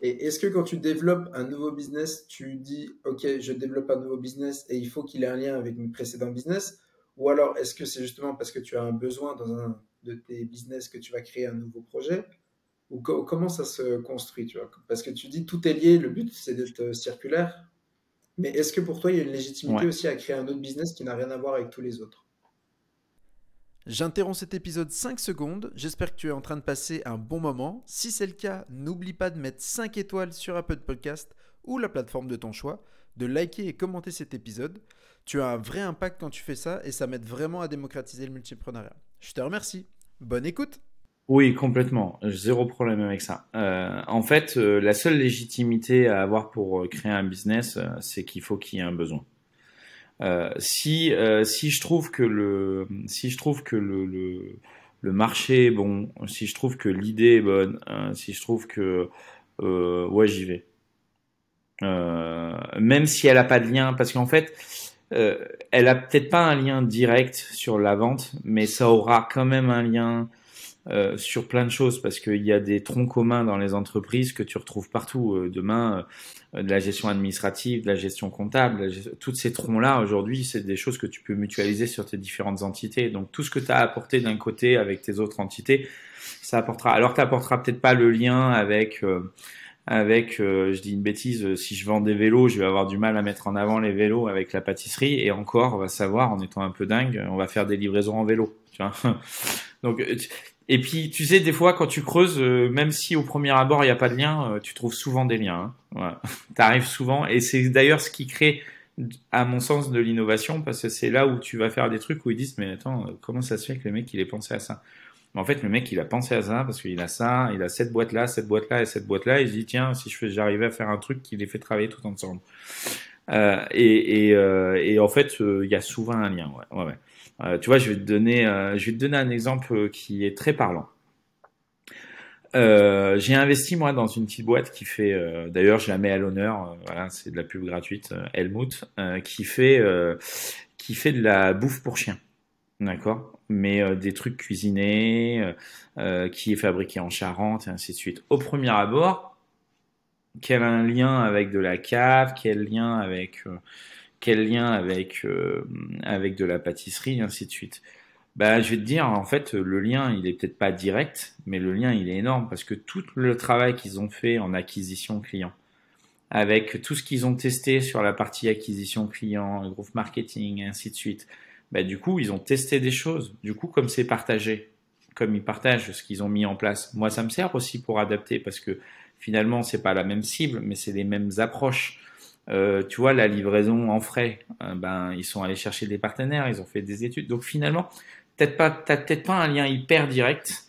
Et est-ce que quand tu développes un nouveau business, tu dis, OK, je développe un nouveau business et il faut qu'il ait un lien avec mon précédent business? Ou alors, est-ce que c'est justement parce que tu as un besoin dans un de tes business que tu vas créer un nouveau projet? Ou comment ça se construit tu vois? Parce que tu dis, tout est lié, le but, c'est d'être circulaire. Mais est-ce que pour toi, il y a une légitimité aussi à créer un autre business qui n'a rien à voir avec tous les autres? J'interromps cet épisode 5 secondes, j'espère que tu es en train de passer un bon moment. Si c'est le cas, n'oublie pas de mettre 5 étoiles sur Apple Podcast ou la plateforme de ton choix, de liker et commenter cet épisode. Tu as un vrai impact quand tu fais ça et ça m'aide vraiment à démocratiser le multipreneuriat. Je te remercie. Bonne écoute. Oui, complètement. Zéro problème avec ça. Euh, en fait, euh, la seule légitimité à avoir pour euh, créer un business, c'est qu'il faut qu'il y ait un besoin. Si si je trouve que le si je trouve que le, le, le marché est bon, si je trouve que l'idée est bonne, si je trouve que ouais j'y vais. Même si elle a pas de lien, parce qu'en fait, euh, elle a peut-être pas un lien direct sur la vente, mais ça aura quand même un lien euh, sur plein de choses parce qu'il y a des troncs communs dans les entreprises que tu retrouves partout. Euh, demain, euh, de la gestion administrative, de la gestion comptable, toutes ces troncs-là, aujourd'hui, c'est des choses que tu peux mutualiser sur tes différentes entités. Donc tout ce que tu as apporté d'un côté avec tes autres entités, ça apportera. Alors tu peut-être pas le lien avec... avec, je dis une bêtise, si je vends des vélos, je vais avoir du mal à mettre en avant les vélos avec la pâtisserie. Et encore, on va savoir, en étant un peu dingue, on va faire des livraisons en vélo. Tu vois Donc, et puis, tu sais, des fois, quand tu creuses, euh, même si au premier abord, il n'y a pas de lien, euh, tu trouves souvent des liens. Hein. tu arrives souvent. Et c'est d'ailleurs ce qui crée, à mon sens, de l'innovation, parce que c'est là où tu vas faire des trucs où ils disent, mais attends, euh, comment ça se fait que le mec, il ait pensé à ça? En fait, le mec, il a pensé à ça parce qu'il a ça, il a cette boîte-là, cette boîte-là et cette boîte-là. Il se dit, tiens, si je j'arrivais à faire un truc qui les fait travailler tout ensemble. Euh, et, et, en fait, il y a souvent un lien. Ouais. Euh, tu vois, je vais te donner, euh, je vais te donner un exemple qui est très parlant. Euh, j'ai investi moi dans une petite boîte qui fait, euh, d'ailleurs je la mets à l'honneur, c'est de la pub gratuite, Helmut, qui fait, qui fait de la bouffe pour chiens, d'accord, mais des trucs cuisinés, qui est fabriqué en Charente et ainsi de suite. Au premier abord, quel lien avec de la cave, quel lien avec quel lien avec euh, avec de la pâtisserie, et ainsi de suite. Bah, je vais te dire, en fait, le lien, il est peut-être pas direct, mais le lien, il est énorme parce que tout le travail qu'ils ont fait en acquisition client, avec tout ce qu'ils ont testé sur la partie acquisition client, growth marketing, et ainsi de suite, bah, du coup, ils ont testé des choses. Du coup, comme c'est partagé, comme ils partagent ce qu'ils ont mis en place, moi, ça me sert aussi pour adapter parce que finalement, c'est pas la même cible, mais c'est les mêmes approches. Euh, tu vois, la livraison en frais, euh, ben, ils sont allés chercher des partenaires, ils ont fait des études. Donc finalement, peut-être t'as peut-être pas un lien hyper direct,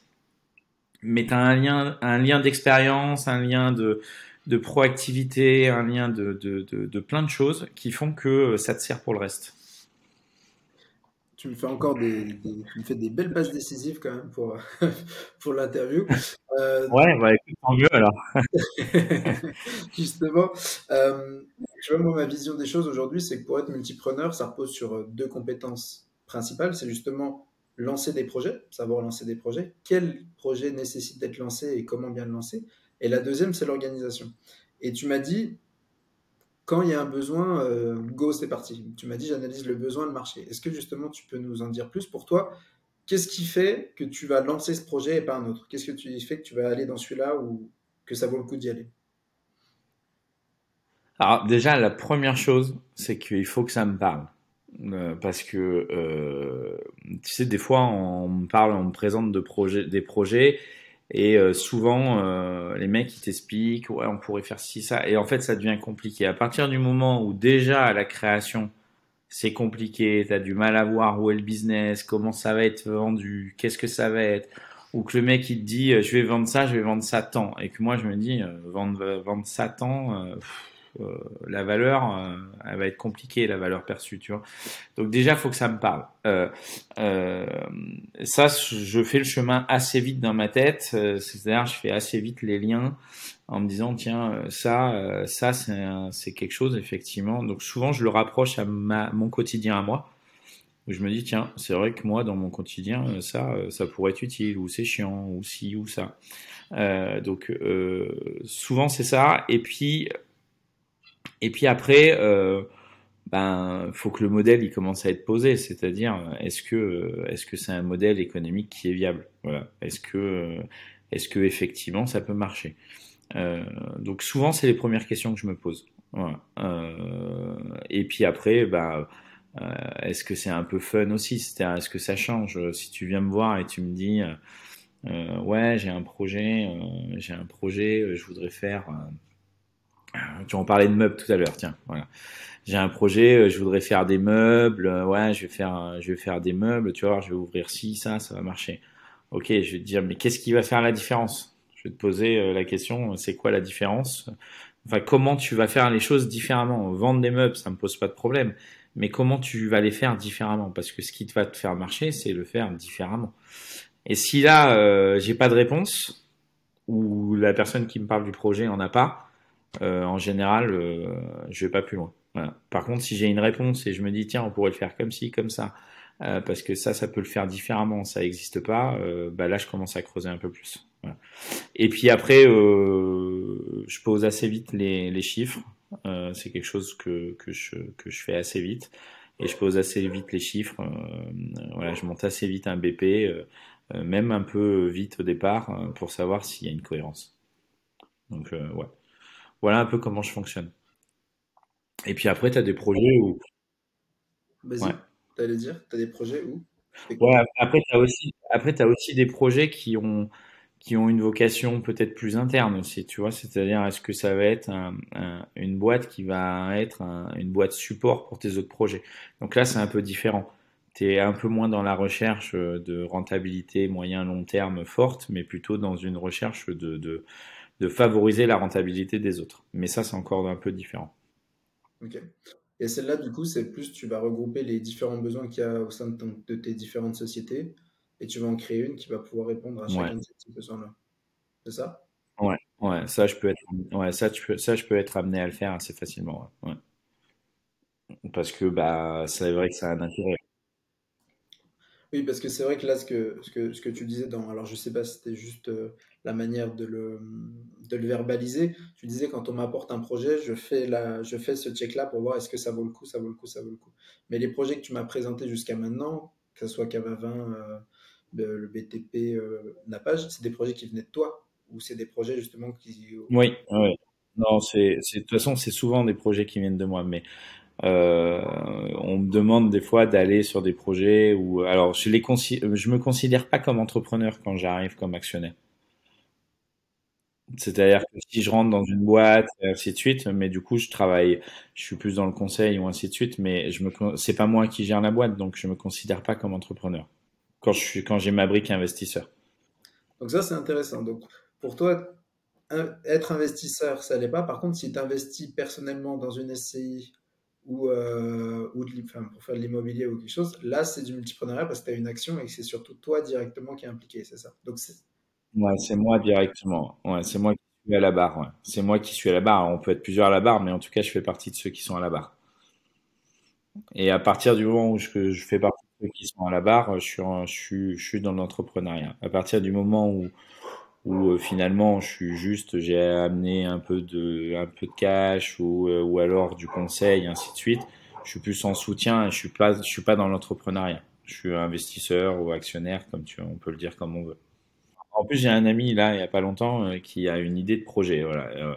mais tu as un lien, un lien d'expérience, un lien de, de proactivité, un lien de, de, de, de, plein de choses qui font que ça te sert pour le reste tu me fais encore des, tu me fais des belles passes décisives quand même pour, pour l'interview. Euh, ouais, bah écoute, tant mieux alors. Justement, euh, tu vois, moi, ma vision des choses aujourd'hui, c'est que pour être multipreneur, ça repose sur euh, deux compétences principales. C'est justement lancer des projets, savoir lancer des projets. Quel projet nécessite d'être lancé et comment bien le lancer? Et la deuxième, c'est l'organisation. Et tu m'as dit, quand il y a un besoin, euh, go, c'est parti. Tu m'as dit, j'analyse le besoin, le marché. Est-ce que justement, tu peux nous en dire plus pour toi? Qu'est-ce qui fait que tu vas lancer ce projet et pas un autre? Qu'est-ce qui fait que tu vas aller dans celui-là ou que ça vaut le coup d'y aller? Alors déjà, la première chose, c'est qu'il faut que ça me parle. Euh, parce que euh, tu sais, des fois, on me parle, on me présente des projets Et euh, souvent, euh, les mecs, ils t'expliquent, ouais, on pourrait faire ci, ça. Et en fait, ça devient compliqué. À partir du moment où déjà à la création, c'est compliqué, tu as du mal à voir où est le business, comment ça va être vendu, qu'est-ce que ça va être, ou que le mec il te dit, je vais vendre ça, je vais vendre ça. Et que moi, je me dis, vendre, vendre ça tant, euh, la valeur, euh, elle va être compliquée, la valeur perçue, tu vois. Donc déjà, faut que ça me parle. Euh, ça, je fais le chemin assez vite dans ma tête, c'est-à-dire je fais assez vite les liens en me disant tiens ça ça c'est quelque chose effectivement. Donc souvent je le rapproche à mon quotidien à moi. Où je me dis tiens c'est vrai que moi dans mon quotidien ça ça pourrait être utile ou c'est chiant ou si ou ça. Donc souvent c'est ça. Et puis et puis après, euh, ben, faut que le modèle il commence à être posé, c'est-à-dire est-ce que est-ce que c'est un modèle économique qui est viable? Voilà. Est-ce que est-ce que effectivement ça peut marcher? Euh, Donc souvent c'est les premières questions que je me pose. Euh, et puis après, ben, euh, est-ce que c'est un peu fun aussi? C'est-à-dire est-ce que ça change? Si tu viens me voir et tu me dis ouais j'ai un projet, j'ai un projet, je voudrais faire tu en parlais de meubles tout à l'heure, tiens. Voilà. J'ai un projet, euh, je voudrais faire des meubles. Euh, ouais, je vais faire, je vais faire des meubles. Tu vois, je vais ouvrir ci, ça, ça va marcher. Ok, je vais te dire, mais qu'est-ce qui va faire la différence? Je vais te poser euh, la question, c'est quoi la différence? Enfin, comment tu vas faire les choses différemment? Vendre des meubles, ça me pose pas de problème. Mais comment tu vas les faire différemment? Parce que ce qui va te faire marcher, c'est le faire différemment. Et si là, euh, j'ai pas de réponse, ou la personne qui me parle du projet en a pas, euh, en général, euh, je vais pas plus loin. Voilà. Par contre, si j'ai une réponse et je me dis tiens, on pourrait le faire comme ci, comme ça, euh, parce que ça, ça peut le faire différemment, ça n'existe pas, euh, bah là, je commence à creuser un peu plus. Voilà. Et puis après, euh, je pose assez vite les, les chiffres. c'est quelque chose que, que, je, que je fais assez vite. Et je pose assez vite les chiffres. voilà, je monte assez vite un BP, même un peu vite au départ, pour savoir s'il y a une cohérence. Donc, ouais. Voilà un peu comment je fonctionne. Et puis après, tu as des projets où. Vas-y, ouais. tu allais dire, tu as des projets où? Ouais, après, tu as, aussi, après, as aussi des projets qui ont, qui ont une vocation peut-être plus interne aussi, tu vois. C'est-à-dire, est-ce que ça va être un, un, une boîte qui va être un, une boîte support pour tes autres projets? Donc là, c'est un peu différent. Tu es un peu moins dans la recherche de rentabilité moyen-long terme forte, mais plutôt dans une recherche de, de, de favoriser la rentabilité des autres. Mais ça, c'est encore un peu différent. Ok. Et celle-là, du coup, c'est plus tu vas regrouper les différents besoins qu'il y a au sein de, ton, de, tes différentes sociétés et tu vas en créer une qui va pouvoir répondre à chacun ouais. de ces besoins-là. C'est ça? Ouais, ouais, ça je peux être, ouais, ça, tu peux, ça je peux être amené à le faire assez facilement. Ouais. Parce que bah, c'est vrai que ça a un intérêt. Oui, parce que c'est vrai que là, ce que, ce que, ce que tu disais dans. Alors, je sais pas si c'était juste euh, la manière de le, verbaliser. Tu disais, quand on m'apporte un projet, je fais, ce check-là pour voir est-ce que ça vaut le coup, ça vaut le coup, ça vaut le coup. Mais les projets que tu m'as présentés jusqu'à maintenant, que ce soit Cava 20, euh, le BTP, euh, Napage, c'est des projets qui venaient de toi ou c'est des projets justement qui. Oui. Non, de toute façon, c'est souvent des projets qui viennent de moi. Mais euh, on me demande des fois d'aller sur des projets où, alors, je les je me considère pas comme entrepreneur quand j'arrive comme actionnaire. C'est-à-dire que si je rentre dans une boîte, et ainsi de suite, mais du coup, je travaille, je suis plus dans le conseil ou ainsi de suite, mais je me, c'est pas moi qui gère la boîte, donc je me considère pas comme entrepreneur quand je suis, quand j'ai ma brique investisseur. Donc ça, c'est intéressant. Donc, pour toi, être investisseur, ça l'est pas. Par contre, si tu investis personnellement dans une SCI ou, euh, ou de, enfin, pour faire de l'immobilier ou quelque chose, là, c'est du multipreneuriat parce que tu as une action et que c'est surtout toi directement qui est impliqué, c'est ça? Donc, Ouais, c'est moi directement. Ouais, c'est moi qui suis à la barre. Ouais. C'est moi qui suis à la barre. On peut être plusieurs à la barre, mais en tout cas, je fais partie de ceux qui sont à la barre. Et à partir du moment où je, fais partie de ceux qui sont à la barre, je suis, dans l'entrepreneuriat. À partir du moment où, euh, finalement je suis juste, j'ai amené un peu de, cash ou, euh, ou alors du conseil, ainsi de suite. Je suis plus en soutien et je suis pas, suis pas dans l'entrepreneuriat. Je suis investisseur ou actionnaire, comme tu, on peut le dire comme on veut. En plus, j'ai un ami là, il y a pas longtemps, euh, qui a une idée de projet. Voilà. Euh,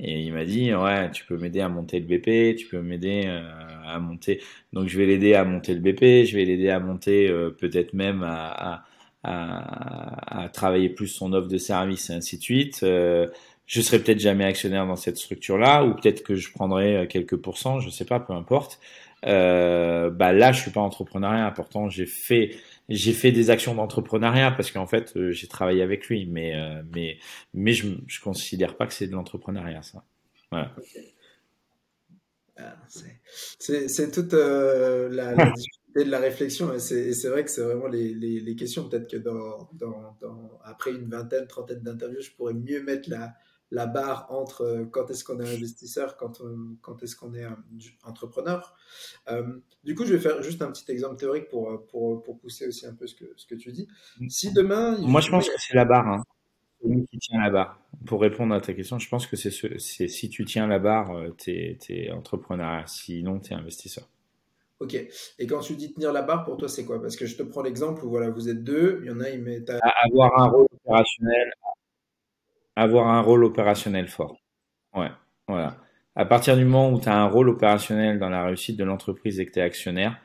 et il m'a dit, ouais, tu peux m'aider à monter le BP, tu peux m'aider euh, à monter. Donc je vais l'aider à monter le BP, je vais l'aider à monter peut-être même à, à, à, à, travailler plus son offre de service et ainsi de suite. Je serai peut-être jamais actionnaire dans cette structure-là, ou peut-être que je prendrai quelques pourcents, je sais pas, peu importe. Bah là, je suis pas entrepreneuriat. Pourtant, j'ai fait j'ai fait des actions d'entrepreneuriat parce qu'en fait, euh, j'ai travaillé avec lui, mais euh, mais mais je je considère pas que c'est de l'entrepreneuriat ça. Voilà. Ah, c'est toute euh, la, la, difficulté de la réflexion et c'est vrai que c'est vraiment les, les, les questions. Peut-être que dans, dans, dans, après une vingtaine, trentaine d'interviews, je pourrais mieux mettre la, la barre entre euh, quand est-ce qu'on est investisseur, quand, quand est-ce qu'on est entrepreneur. Euh, du coup, je vais faire juste un petit exemple théorique pour, euh, pour, pour pousser aussi un peu ce que, ce que tu dis. Si demain... Moi, je pense que c'est la barre. Hein. Celui qui tient la barre. Pour répondre à ta question, je pense que c'est ce, si tu tiens la barre, tu es, entrepreneur. Sinon, tu es investisseur. Ok. Et quand tu dis tenir la barre, pour toi, c'est quoi? Parce que je te prends l'exemple où voilà, vous êtes deux, il y en a, il met. Avoir un rôle opérationnel, avoir un rôle opérationnel fort. Ouais, voilà. À partir du moment où tu as un rôle opérationnel dans la réussite de l'entreprise et que tu es actionnaire,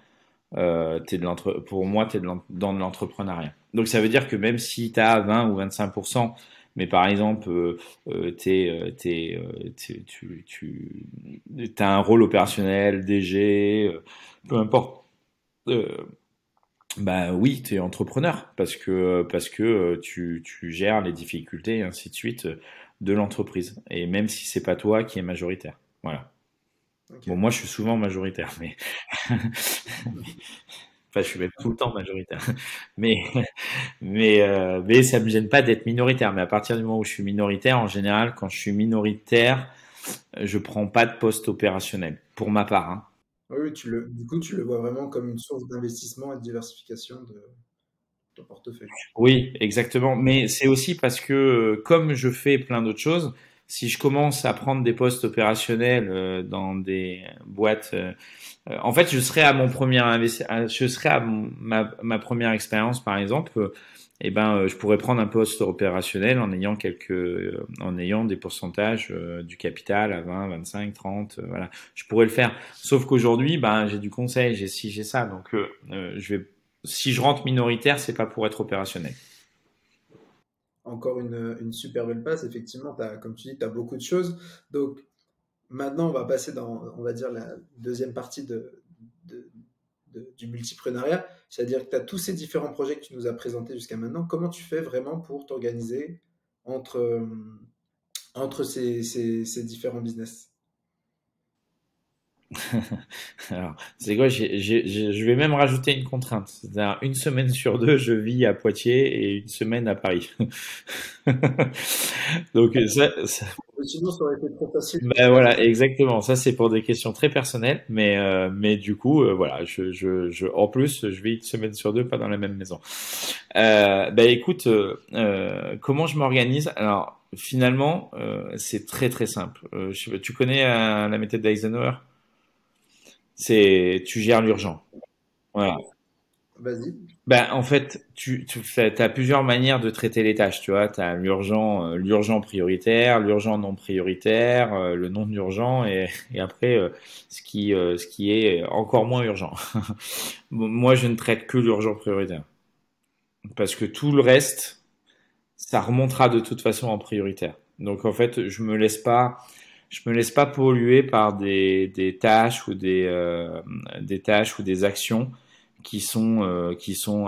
euh, es de pour moi, tu es dans de l'entrepreneuriat. Donc ça veut dire que même si tu as 20 ou 25%, mais par exemple, euh, euh, euh, tu, tu as un rôle opérationnel, DG, peu importe bah oui, tu es entrepreneur parce que parce que euh, tu, tu gères les difficultés et ainsi de suite euh, de l'entreprise. Et même si c'est pas toi qui est majoritaire. Voilà. Bon, moi je suis souvent majoritaire, mais enfin je suis même tout le temps majoritaire. Mais mais euh, mais ça me gêne pas d'être minoritaire. Mais à partir du moment où je suis minoritaire, en général, quand je suis minoritaire, je prends pas de poste opérationnel pour ma part. Hein. Oui, tu le, du coup, tu le vois vraiment comme une source d'investissement et de diversification de ton portefeuille. Oui, exactement. Mais c'est aussi parce que euh, comme je fais plein d'autres choses, si je commence à prendre des postes opérationnels euh, dans des boîtes, euh, en fait, je serai à mon premier je serai à ma, première expérience, par exemple eh ben, euh, je pourrais prendre un poste opérationnel en ayant quelques, euh, en ayant des pourcentages euh, du capital à 20, 25, 30, voilà. Je pourrais le faire. Sauf qu'aujourd'hui, ben, j'ai du conseil, j'ai ci, j'ai ça. Donc, je vais, si je rentre minoritaire, c'est pas pour être opérationnel. Encore une, super belle passe. Effectivement, as, comme tu dis, tu as beaucoup de choses. Donc, maintenant, on va passer dans, on va dire, la deuxième partie de, du multiprenariat, c'est-à-dire que tu as tous ces différents projets que tu nous as présentés jusqu'à maintenant. Comment tu fais vraiment pour t'organiser entre, euh, entre ces, ces, différents business? Alors, c'est quoi Je vais même rajouter une contrainte. C'est-à-dire, une semaine sur deux, je vis à Poitiers et une semaine à Paris. Donc, ça, ça, Sinon, ça aurait été trop facile. Ben voilà, exactement. Ça, c'est pour des questions très personnelles, mais euh, mais du coup, euh, voilà, je, je, je, en plus, je vis une semaine sur deux, pas dans la même maison. Euh, ben écoute, euh, euh comment je m'organise? Alors, finalement, c'est très très simple. Je, tu connais la méthode d'Eisenhower? C'est, tu gères l'urgent. Voilà. Vas-y. Ben, en fait, tu, tu as plusieurs manières de traiter les tâches. Tu vois, tu as l'urgent, euh, l'urgent prioritaire, l'urgent non prioritaire, euh, le non urgent et, et après euh, ce qui ce qui est encore moins urgent. Moi, je ne traite que l'urgent prioritaire parce que tout le reste, ça remontera de toute façon en prioritaire. Donc en fait, je me laisse pas je me laisse pas polluer par des, des tâches ou des, des tâches ou des actions qui sont euh, qui sont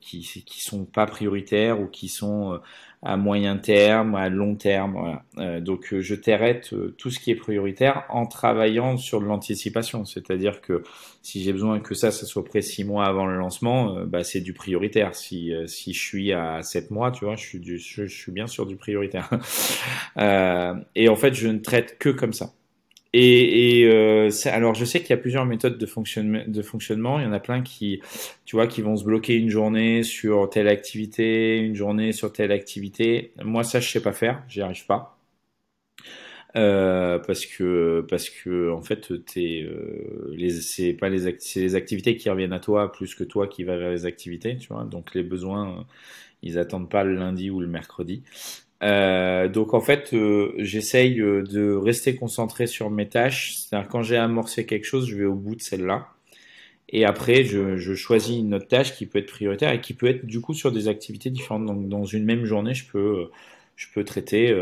qui sont pas prioritaires ou qui sont euh, à moyen terme, à long terme. Voilà. Euh, donc euh, je t'arrête tout ce qui est prioritaire en travaillant sur de l'anticipation. C'est-à-dire que si j'ai besoin que ça, ça soit prêt six mois avant le lancement, bah, c'est du prioritaire. Si, si je suis à sept mois, tu vois, je suis, du, je suis bien sur du prioritaire. et en fait, je ne traite que comme ça. Et, et euh, alors, je sais qu'il y a plusieurs méthodes de fonctionnement, de fonctionnement. Il y en a plein qui, tu vois, qui vont se bloquer une journée sur telle activité, une journée sur telle activité. Moi, ça, je sais pas faire. J'y arrive pas. Euh, parce que parce que en fait t'es euh, c'est pas les c'est les activités qui reviennent à toi plus que toi qui vas vers les activités tu vois donc les besoins ils attendent pas le lundi ou le mercredi euh, donc en fait, euh, j'essaye euh, de rester concentré sur mes tâches. C'est-à-dire quand j'ai amorcé quelque chose, je vais au bout de celle-là. Et après, je, choisis une autre tâche qui peut être prioritaire et qui peut être du coup sur des activités différentes. Donc, dans une même journée, je peux, je peux traiter,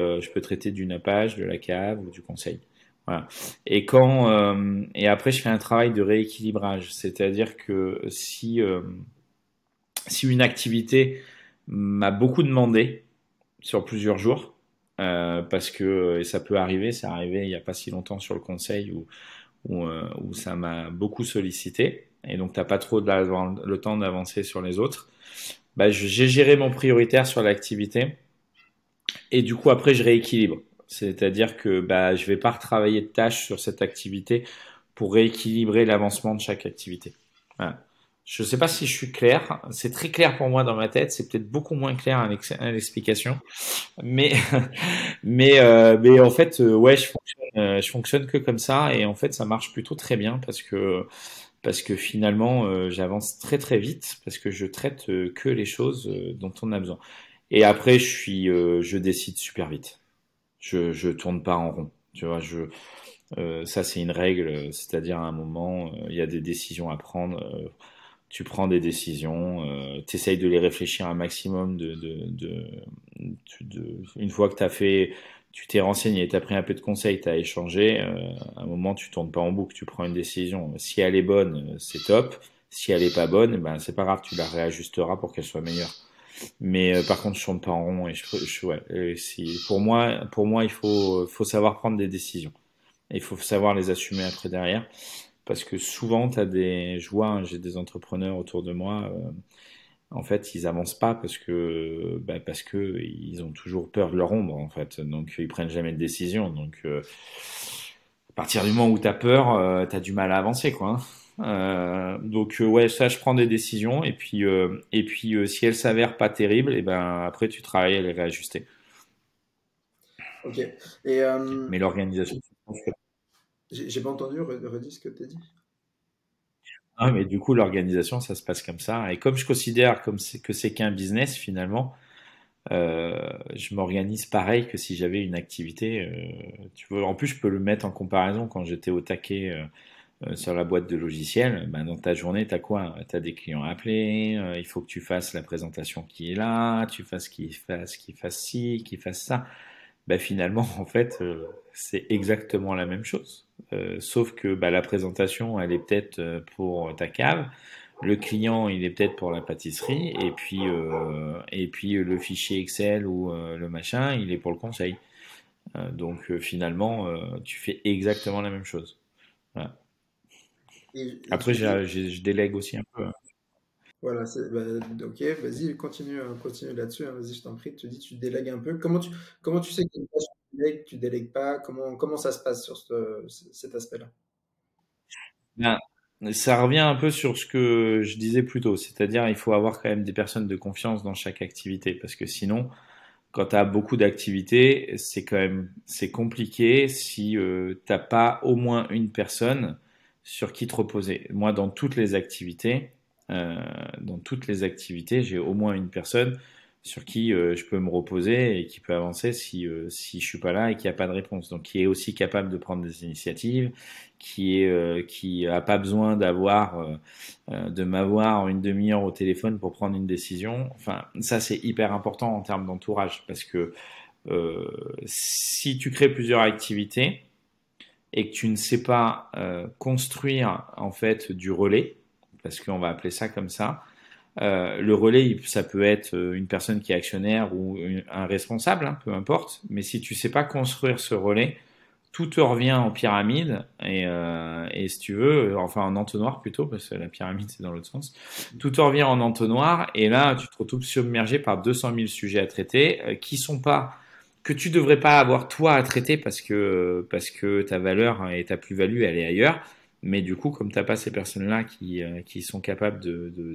traiter du nappage, de la cave ou du conseil. Voilà. Et quand et après, je fais un travail de rééquilibrage, c'est-à-dire que si si une activité m'a beaucoup demandé sur plusieurs jours, euh, parce que ça peut arriver, c'est arrivé il n'y a pas si longtemps sur le conseil euh, où ça m'a beaucoup sollicité et donc t'as pas trop le temps d'avancer sur les autres. Bah, j'ai géré mon prioritaire sur l'activité et du coup après je rééquilibre. C'est-à-dire que bah, je vais pas retravailler de tâches sur cette activité pour rééquilibrer l'avancement de chaque activité. Voilà. Je ne sais pas si je suis clair. C'est très clair pour moi dans ma tête. C'est peut-être beaucoup moins clair à l'explication. Mais, mais, euh, mais en fait, euh, ouais, je fonctionne, euh, je fonctionne que comme ça. Et en fait, ça marche plutôt très bien parce que, parce que finalement, euh, j'avance très très vite parce que je traite que les choses dont on a besoin. Et après, je suis, je décide super vite. Je, je tourne pas en rond. Tu vois, je, ça c'est une règle. C'est-à-dire à un moment, il y a des décisions à prendre tu prends des décisions, euh, tu essayes de les réfléchir un maximum de, de, de, de une fois que tu fait, tu t'es renseigné, tu as pris un peu de conseils, tu as échangé, euh, à un moment tu tournes pas en boucle, tu prends une décision. Si elle est bonne, c'est top. Si elle est pas bonne, ben c'est pas grave, tu la réajusteras pour qu'elle soit meilleure. Mais euh, par contre, je tourne pas en rond et je, je ouais, si, pour moi, pour moi, il faut, faut savoir prendre des décisions. Il faut savoir les assumer après derrière parce que souvent, tu as des, je vois, hein, j'ai des entrepreneurs autour de moi, euh, en fait, ils avancent pas parce que, bah, parce que ils ont toujours peur de leur ombre, en fait. Donc, ils prennent jamais de décision. Donc, euh, à partir du moment où tu as peur, euh, tu as du mal à avancer, quoi. Hein. Euh, donc, ouais, ça, je prends des décisions. Et puis, et puis si elles s'avèrent pas terribles, et ben après, tu travailles à les réajuster. Ok. Et, Mais l'organisation, j'ai pas entendu, redis ce que tu as dit. Ah, mais du coup, l'organisation, ça se passe comme ça. Et comme je considère comme que c'est qu'un business, finalement, euh, je m'organise pareil que si j'avais une activité. Euh, en plus, je peux le mettre en comparaison quand j'étais au taquet euh, sur la boîte de logiciels. Ben, dans ta journée, tu as quoi? Tu as des clients à appeler, il faut que tu fasses la présentation qui est là, tu fasses qu'il fasse, qu'il fasse ci, qu'il fasse ça. Ben, finalement, en fait, c'est exactement la même chose. Euh, sauf que bah, la présentation, elle est peut-être euh, pour ta cave, le client, il est peut-être pour la pâtisserie, et puis euh, et puis le fichier Excel ou euh, le machin, il est pour le conseil. Donc finalement, tu fais exactement la même chose. Voilà. Après, je délègue aussi un peu. Hein. Voilà, bah, ok, vas-y, continue, continue là-dessus, hein, vas-y, je t'en prie, tu dis, tu délègues un peu. Comment tu, comment tu sais que tu délègues pas Comment, comment ça se passe sur ce, cet aspect-là? Ben, Ça revient un peu sur ce que je disais plus tôt, c'est-à-dire il faut avoir quand même des personnes de confiance dans chaque activité, parce que sinon, quand tu as beaucoup d'activités, c'est quand même c'est compliqué si euh, tu n'as pas au moins une personne sur qui te reposer. Moi, dans toutes les activités, euh, dans toutes les activités, j'ai au moins une personne sur qui euh, je peux me reposer et qui peut avancer si euh, si je suis pas là et qu'il n'y a pas de réponse. Donc qui est aussi capable de prendre des initiatives, qui est euh, qui a pas besoin d'avoir euh, euh, de m'avoir une demi-heure au téléphone pour prendre une décision. Enfin, ça c'est hyper important en termes d'entourage parce que si tu crées plusieurs activités et que tu ne sais pas construire en fait du relais, parce qu'on va appeler ça comme ça, euh, le relais, ça peut être euh, une personne qui est actionnaire ou un responsable, hein, peu importe. Mais si tu sais pas construire ce relais, tout te revient en pyramide et, euh, si tu veux, enfin en entonnoir plutôt, parce que la pyramide c'est dans l'autre sens. Tout te revient en entonnoir et là tu te retrouves submergé par 200 000 sujets à traiter euh, qui sont pas que tu devrais pas avoir toi à traiter parce que parce que ta valeur et ta plus-value elle est ailleurs mais du coup, comme tu n'as pas ces personnes-là qui, euh, qui sont capables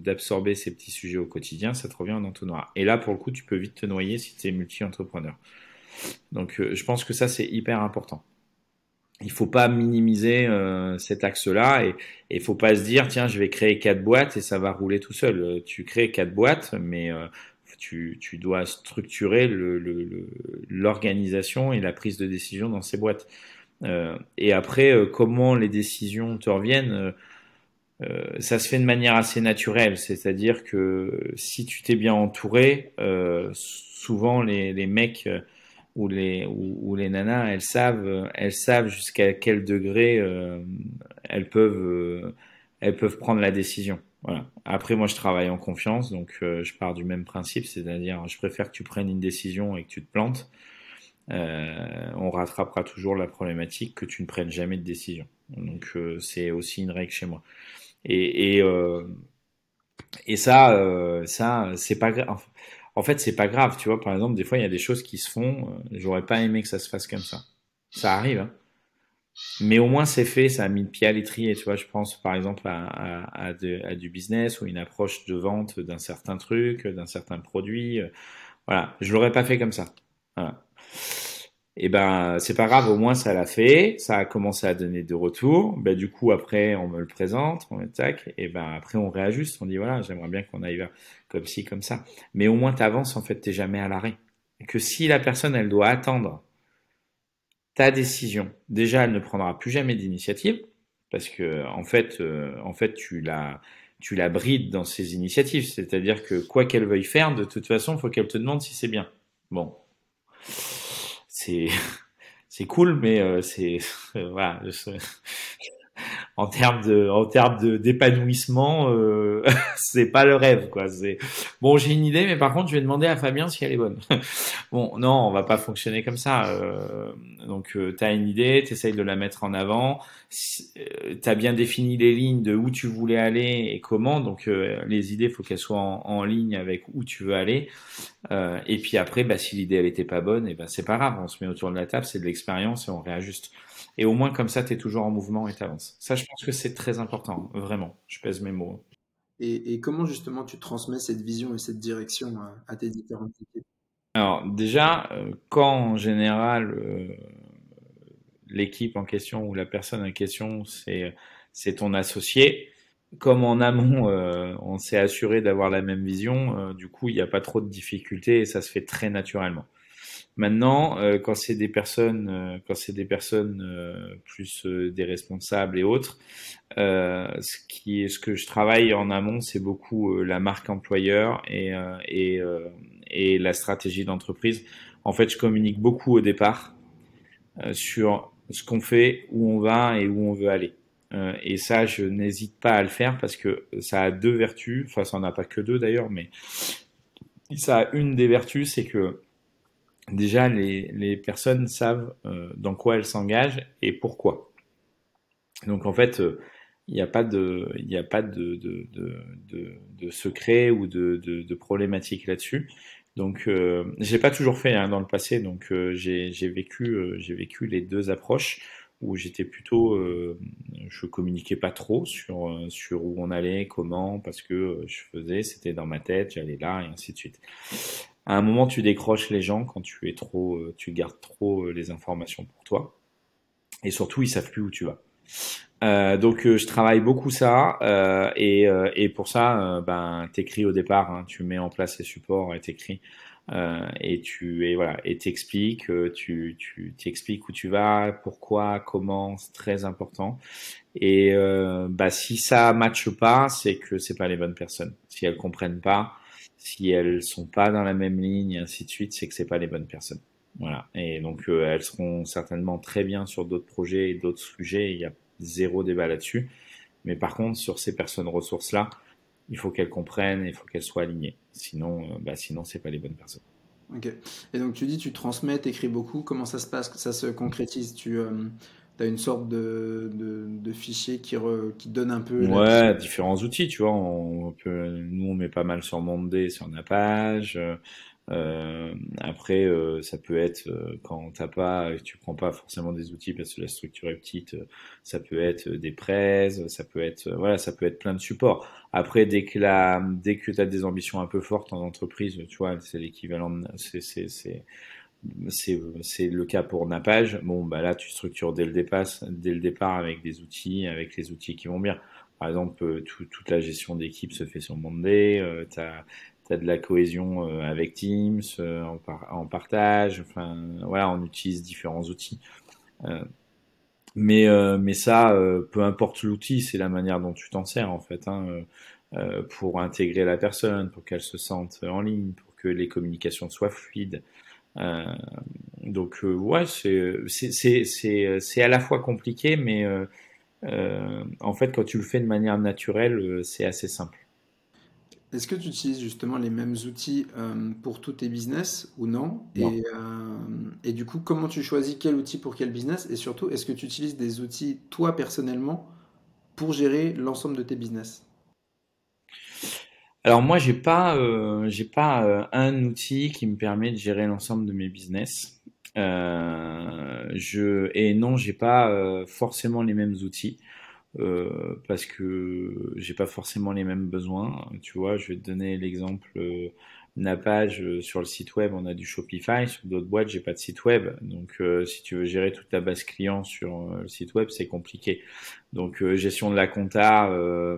d'absorber de, ces petits sujets au quotidien, ça te revient en entonnoir. Et là, pour le coup, tu peux vite te noyer si tu es multi-entrepreneur. Donc, euh, je pense que ça, c'est hyper important. Il faut pas minimiser euh, cet axe-là et il faut pas se dire tiens je vais créer quatre boîtes et ça va rouler tout seul. Euh, tu crées quatre boîtes mais euh, tu, tu, dois structurer l'organisation le, le, et la prise de décision dans ces boîtes. Euh, et après, euh, comment les décisions te reviennent euh, ça se fait de manière assez naturelle, c'est-à-dire que si tu t'es bien entouré, souvent les, les mecs ou les ou, les nanas, elles savent, elles savent jusqu'à quel degré elles peuvent elles peuvent prendre la décision. Voilà. Après, moi, je travaille en confiance, donc je pars du même principe, c'est-à-dire, je préfère que tu prennes une décision et que tu te plantes. On rattrapera toujours la problématique que tu ne prennes jamais de décision. Donc, c'est aussi une règle chez moi. Et, et, euh, et ça, euh, ça, c'est pas grave. En fait, c'est pas grave, tu vois. Par exemple, des fois, il y a des choses qui se font. Euh, j'aurais pas aimé que ça se fasse comme ça. Ça arrive, hein. Mais au moins, c'est fait. Ça a mis le pied à l'étrier. Tu vois, je pense par exemple à, à, à, du business ou une approche de vente d'un certain truc, d'un certain produit. Voilà, je l'aurais pas fait comme ça. Voilà et eh ben c'est pas grave, au moins ça l'a fait, ça a commencé à donner de retours. Ben du coup après on me le présente, on le tac, et ben après on réajuste, on dit voilà j'aimerais bien qu'on aille vers comme ci comme ça. Mais au moins t'avances en fait, t'es jamais à l'arrêt. Que si la personne elle doit attendre ta décision, déjà elle ne prendra plus jamais d'initiative parce que en fait euh, en fait tu la tu la brides dans ses initiatives, c'est-à-dire que quoi qu'elle veuille faire, de toute façon, faut qu'elle te demande si c'est bien. Bon c'est c'est cool, mais euh, c'est voilà, en termes de en termes de d'épanouissement, euh, c'est pas le rêve quoi. C'est bon, j'ai une idée, mais par contre, je vais demander à Fabien si elle est bonne. bon, non, on va pas fonctionner comme ça. Euh, donc, euh, tu as une idée, tu essayes de la mettre en avant. Euh, tu as bien défini les lignes de où tu voulais aller et comment. Donc, euh, les idées, faut qu'elles soient en, ligne avec où tu veux aller. et puis après, bah, si l'idée elle était pas bonne, et ben c'est pas grave. On se met autour de la table, c'est de l'expérience et on réajuste. Et au moins, comme ça, tu es toujours en mouvement et tu avances. Ça, je pense que c'est très important, vraiment. Je pèse mes mots. Et, et, comment justement tu transmets cette vision et cette direction à, à tes différentes équipes? Alors, déjà, euh, quand en général, euh, l'équipe en question ou la personne en question, c'est, c'est ton associé, comme en amont, euh, on s'est assuré d'avoir la même vision, euh, du coup, il n'y a pas trop de difficultés et ça se fait très naturellement. Maintenant, euh, quand c'est des personnes, euh, quand c'est des personnes euh, plus euh, des responsables et autres, ce qui ce que je travaille en amont, c'est beaucoup la marque employeur et et, et la stratégie d'entreprise. En fait, je communique beaucoup au départ sur ce qu'on fait, où on va et où on veut aller. et ça, je n'hésite pas à le faire parce que ça a deux vertus. Enfin, ça n'en a pas que deux d'ailleurs, mais ça a une des vertus, c'est que déjà les, les personnes savent euh, dans quoi elles s'engagent et pourquoi. Donc en fait, euh, il n'y a pas de, il a pas de, de, de, de, secret ou de, de, de problématique là-dessus. Donc euh, j'ai pas toujours fait hein, dans le passé, donc euh, j'ai vécu, euh, j'ai vécu les deux approches où j'étais plutôt, euh, je communiquais pas trop sur sur où on allait, comment, parce que je faisais, c'était dans ma tête, j'allais là et ainsi de suite à un moment, tu décroches les gens quand tu es trop, euh, tu gardes trop euh, les informations pour toi. Et surtout, ils savent plus où tu vas. Euh, donc, je travaille beaucoup ça. Et, et, pour ça, ben, t'écris au départ. Hein, tu mets en place les supports et t'écris. et tu et voilà et t'expliques. tu tu t'expliques où tu vas, pourquoi, comment. C'est très important. Et bah, si ça matche pas, c'est que c'est pas les bonnes personnes. Si elles comprennent pas si elles sont pas dans la même ligne ainsi de suite, c'est que c'est pas les bonnes personnes. Voilà. Et donc euh, elles seront certainement très bien sur d'autres projets et d'autres sujets. Il y a zéro débat là-dessus. Mais par contre, sur ces personnes ressources là, il faut qu'elles comprennent, il faut qu'elles soient alignées. Sinon, euh, bah, sinon c'est pas les bonnes personnes. Ok. Et donc tu dis, tu transmets, écris beaucoup. Comment ça se passe Ça se concrétise? Tu euh, tu as une sorte de, de, de fichier qui, re, qui donne un peu. Ouais, différents outils, tu vois. On peut, nous, on met pas mal sur Monday, sur Napage. Euh, après, euh, ça peut être euh, quand t'as pas, tu prends pas forcément des outils parce que la structure est petite. ça peut être des prêts, ça peut être, voilà, ça peut être plein de supports. Après, dès que la, dès que t'as des ambitions un peu fortes en entreprise, tu vois, c'est l'équivalent, c'est, c'est, le cas pour Napage. Bon, bah là, tu structures dès le départ, dès le départ avec des outils, avec les outils qui vont bien. Par exemple, euh, tout, toute la gestion d'équipe se fait sur Monday. Euh, tu as, de la cohésion euh, avec Teams, euh, en, par, en, partage. Enfin, voilà, on utilise différents outils. Mais, mais ça, peu importe l'outil, c'est la manière dont tu t'en sers en fait, hein, pour intégrer la personne, pour qu'elle se sente en ligne, pour que les communications soient fluides. Donc ouais, c'est à la fois compliqué, mais en fait, quand tu le fais de manière naturelle, c'est assez simple. Est-ce que tu utilises justement les mêmes outils euh, pour tous tes business ou non? Et, euh, et du coup, comment tu choisis quel outil pour quel business? Et surtout, est-ce que tu utilises des outils, toi personnellement, pour gérer l'ensemble de tes business? Alors moi, j'ai pas, euh, j'ai pas un outil qui me permet de gérer l'ensemble de mes business. je, et non, j'ai pas forcément les mêmes outils. Euh, parce que j'ai pas forcément les mêmes besoins. Tu vois, je vais te donner l'exemple euh, euh, sur le site web, on a du Shopify. Sur d'autres boîtes, j'ai pas de site web. Donc, euh, si tu veux gérer toute ta base client sur le site web, c'est compliqué. Donc, gestion de la compta,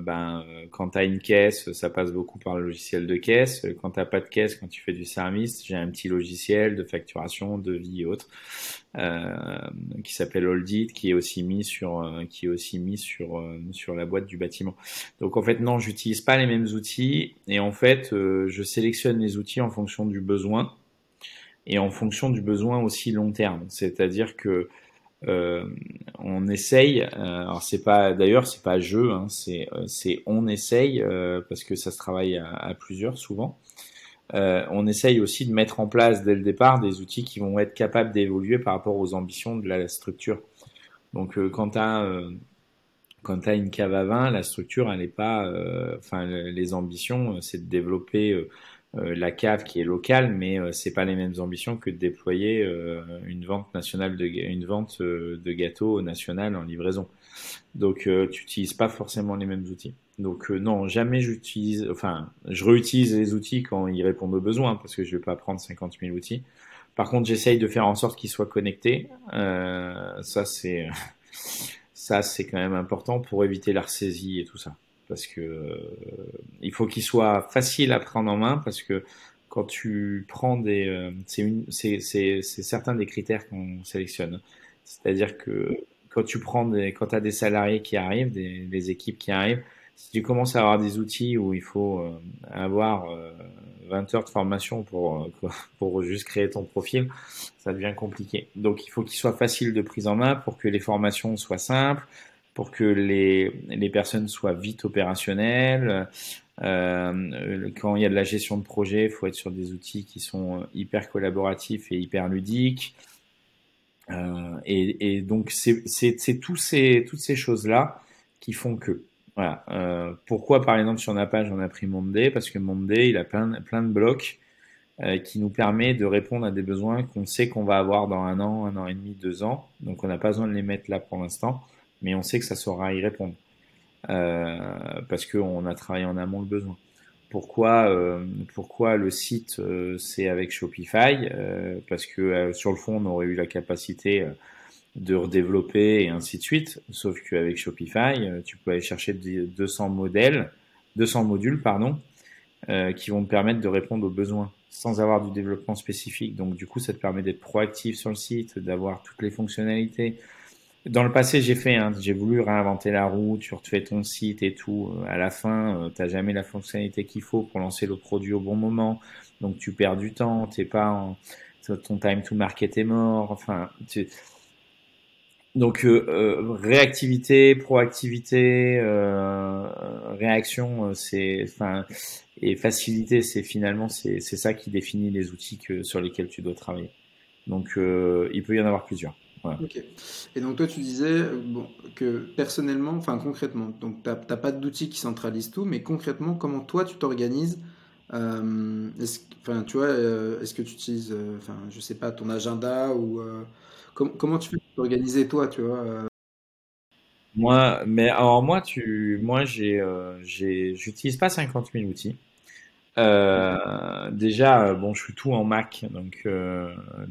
ben, quand tu as une caisse, ça passe beaucoup par le logiciel de caisse. Quand tu pas de caisse, quand tu fais du service, j'ai un petit logiciel de facturation, de vie et autres. Euh, qui s'appelle Oldit, qui est aussi mis sur, euh, qui est aussi mis sur, euh, sur la boîte du bâtiment. Donc en fait, non, j'utilise pas les mêmes outils et en fait, je sélectionne les outils en fonction du besoin et en fonction du besoin aussi long terme. C'est-à-dire que euh, on essaye. Euh, alors c'est pas, d'ailleurs c'est pas jeu, hein, c'est c'est on essaye euh, parce que ça se travaille à plusieurs souvent. Euh, on essaye aussi de mettre en place dès le départ des outils qui vont être capables d'évoluer par rapport aux ambitions de la structure. Donc euh, quand tu as, euh, une cave à vin, la structure, elle n'est pas... Enfin, les ambitions, c'est de développer la cave qui est locale, mais c'est pas les mêmes ambitions que de déployer une vente nationale de une vente de gâteaux national en livraison. Donc tu n'utilises pas forcément les mêmes outils. Donc euh, non, jamais j'utilise, enfin, je réutilise les outils quand ils répondent aux besoins, parce que je vais pas prendre 50 000 outils. Par contre, j'essaye de faire en sorte qu'ils soient connectés. Euh, ça, c'est quand même important pour éviter la ressaisie et tout ça, parce que euh, il faut qu'ils soient faciles à prendre en main, parce que quand tu prends des, c'est c'est certains des critères qu'on sélectionne. C'est-à-dire que quand tu prends des, quand as des salariés qui arrivent, des équipes qui arrivent si tu commences à avoir des outils où il faut euh, avoir 20 euh, heures de formation pour, euh, pour juste créer ton profil, ça devient compliqué. Donc il faut qu'il soit facile de prise en main pour que les formations soient simples, pour que les, les personnes soient vite opérationnelles. Euh, quand il y a de la gestion de projet, il faut être sur des outils qui sont hyper collaboratifs et hyper ludiques. Euh, et, et, donc c'est tous ces, toutes ces choses-là qui font que voilà. Euh, pourquoi, par exemple, sur page on a pris Monday? Parce que Monday, il a plein, de blocs euh, qui nous permet de répondre à des besoins qu'on sait qu'on va avoir dans un an, un an et demi, deux ans. Donc, on n'a pas besoin de les mettre là pour l'instant, mais on sait que ça saura y répondre. Euh, parce qu'on a travaillé en amont le besoin. Pourquoi, euh, pourquoi le site, euh, c'est avec Shopify? Parce que sur le fond, on aurait eu la capacité de redévelopper et ainsi de suite. Sauf qu'avec Shopify, euh, tu peux aller chercher 200 modèles, 200 modules, pardon, euh, qui vont te permettre de répondre aux besoins sans avoir du développement spécifique. Donc, du coup, ça te permet d'être proactif sur le site, d'avoir toutes les fonctionnalités. Dans le passé, j'ai fait, hein, j'ai voulu réinventer la roue, tu refais ton site et tout. À la fin, euh, tu n'as jamais la fonctionnalité qu'il faut pour lancer le produit au bon moment. Donc, tu perds du temps, t'es pas en, ton time to market est mort. Enfin, tu, donc euh, euh, réactivité, proactivité, euh, réaction, c'est enfin et facilité, c'est finalement c'est ça qui définit les outils que sur lesquels tu dois travailler. Donc il peut y en avoir plusieurs. Ok. Et donc toi tu disais bon, que personnellement, enfin concrètement, donc t'as pas d'outils qui centralisent tout, mais concrètement comment toi tu t'organises Enfin tu vois, est-ce que tu utilises, enfin je sais pas, ton agenda ou comment tu fais t'organiser toi, tu vois euh? Moi, mais alors moi, tu, moi, j'ai, euh, j'utilise pas 50 000 outils. Euh, déjà, bon, je suis tout en Mac, donc,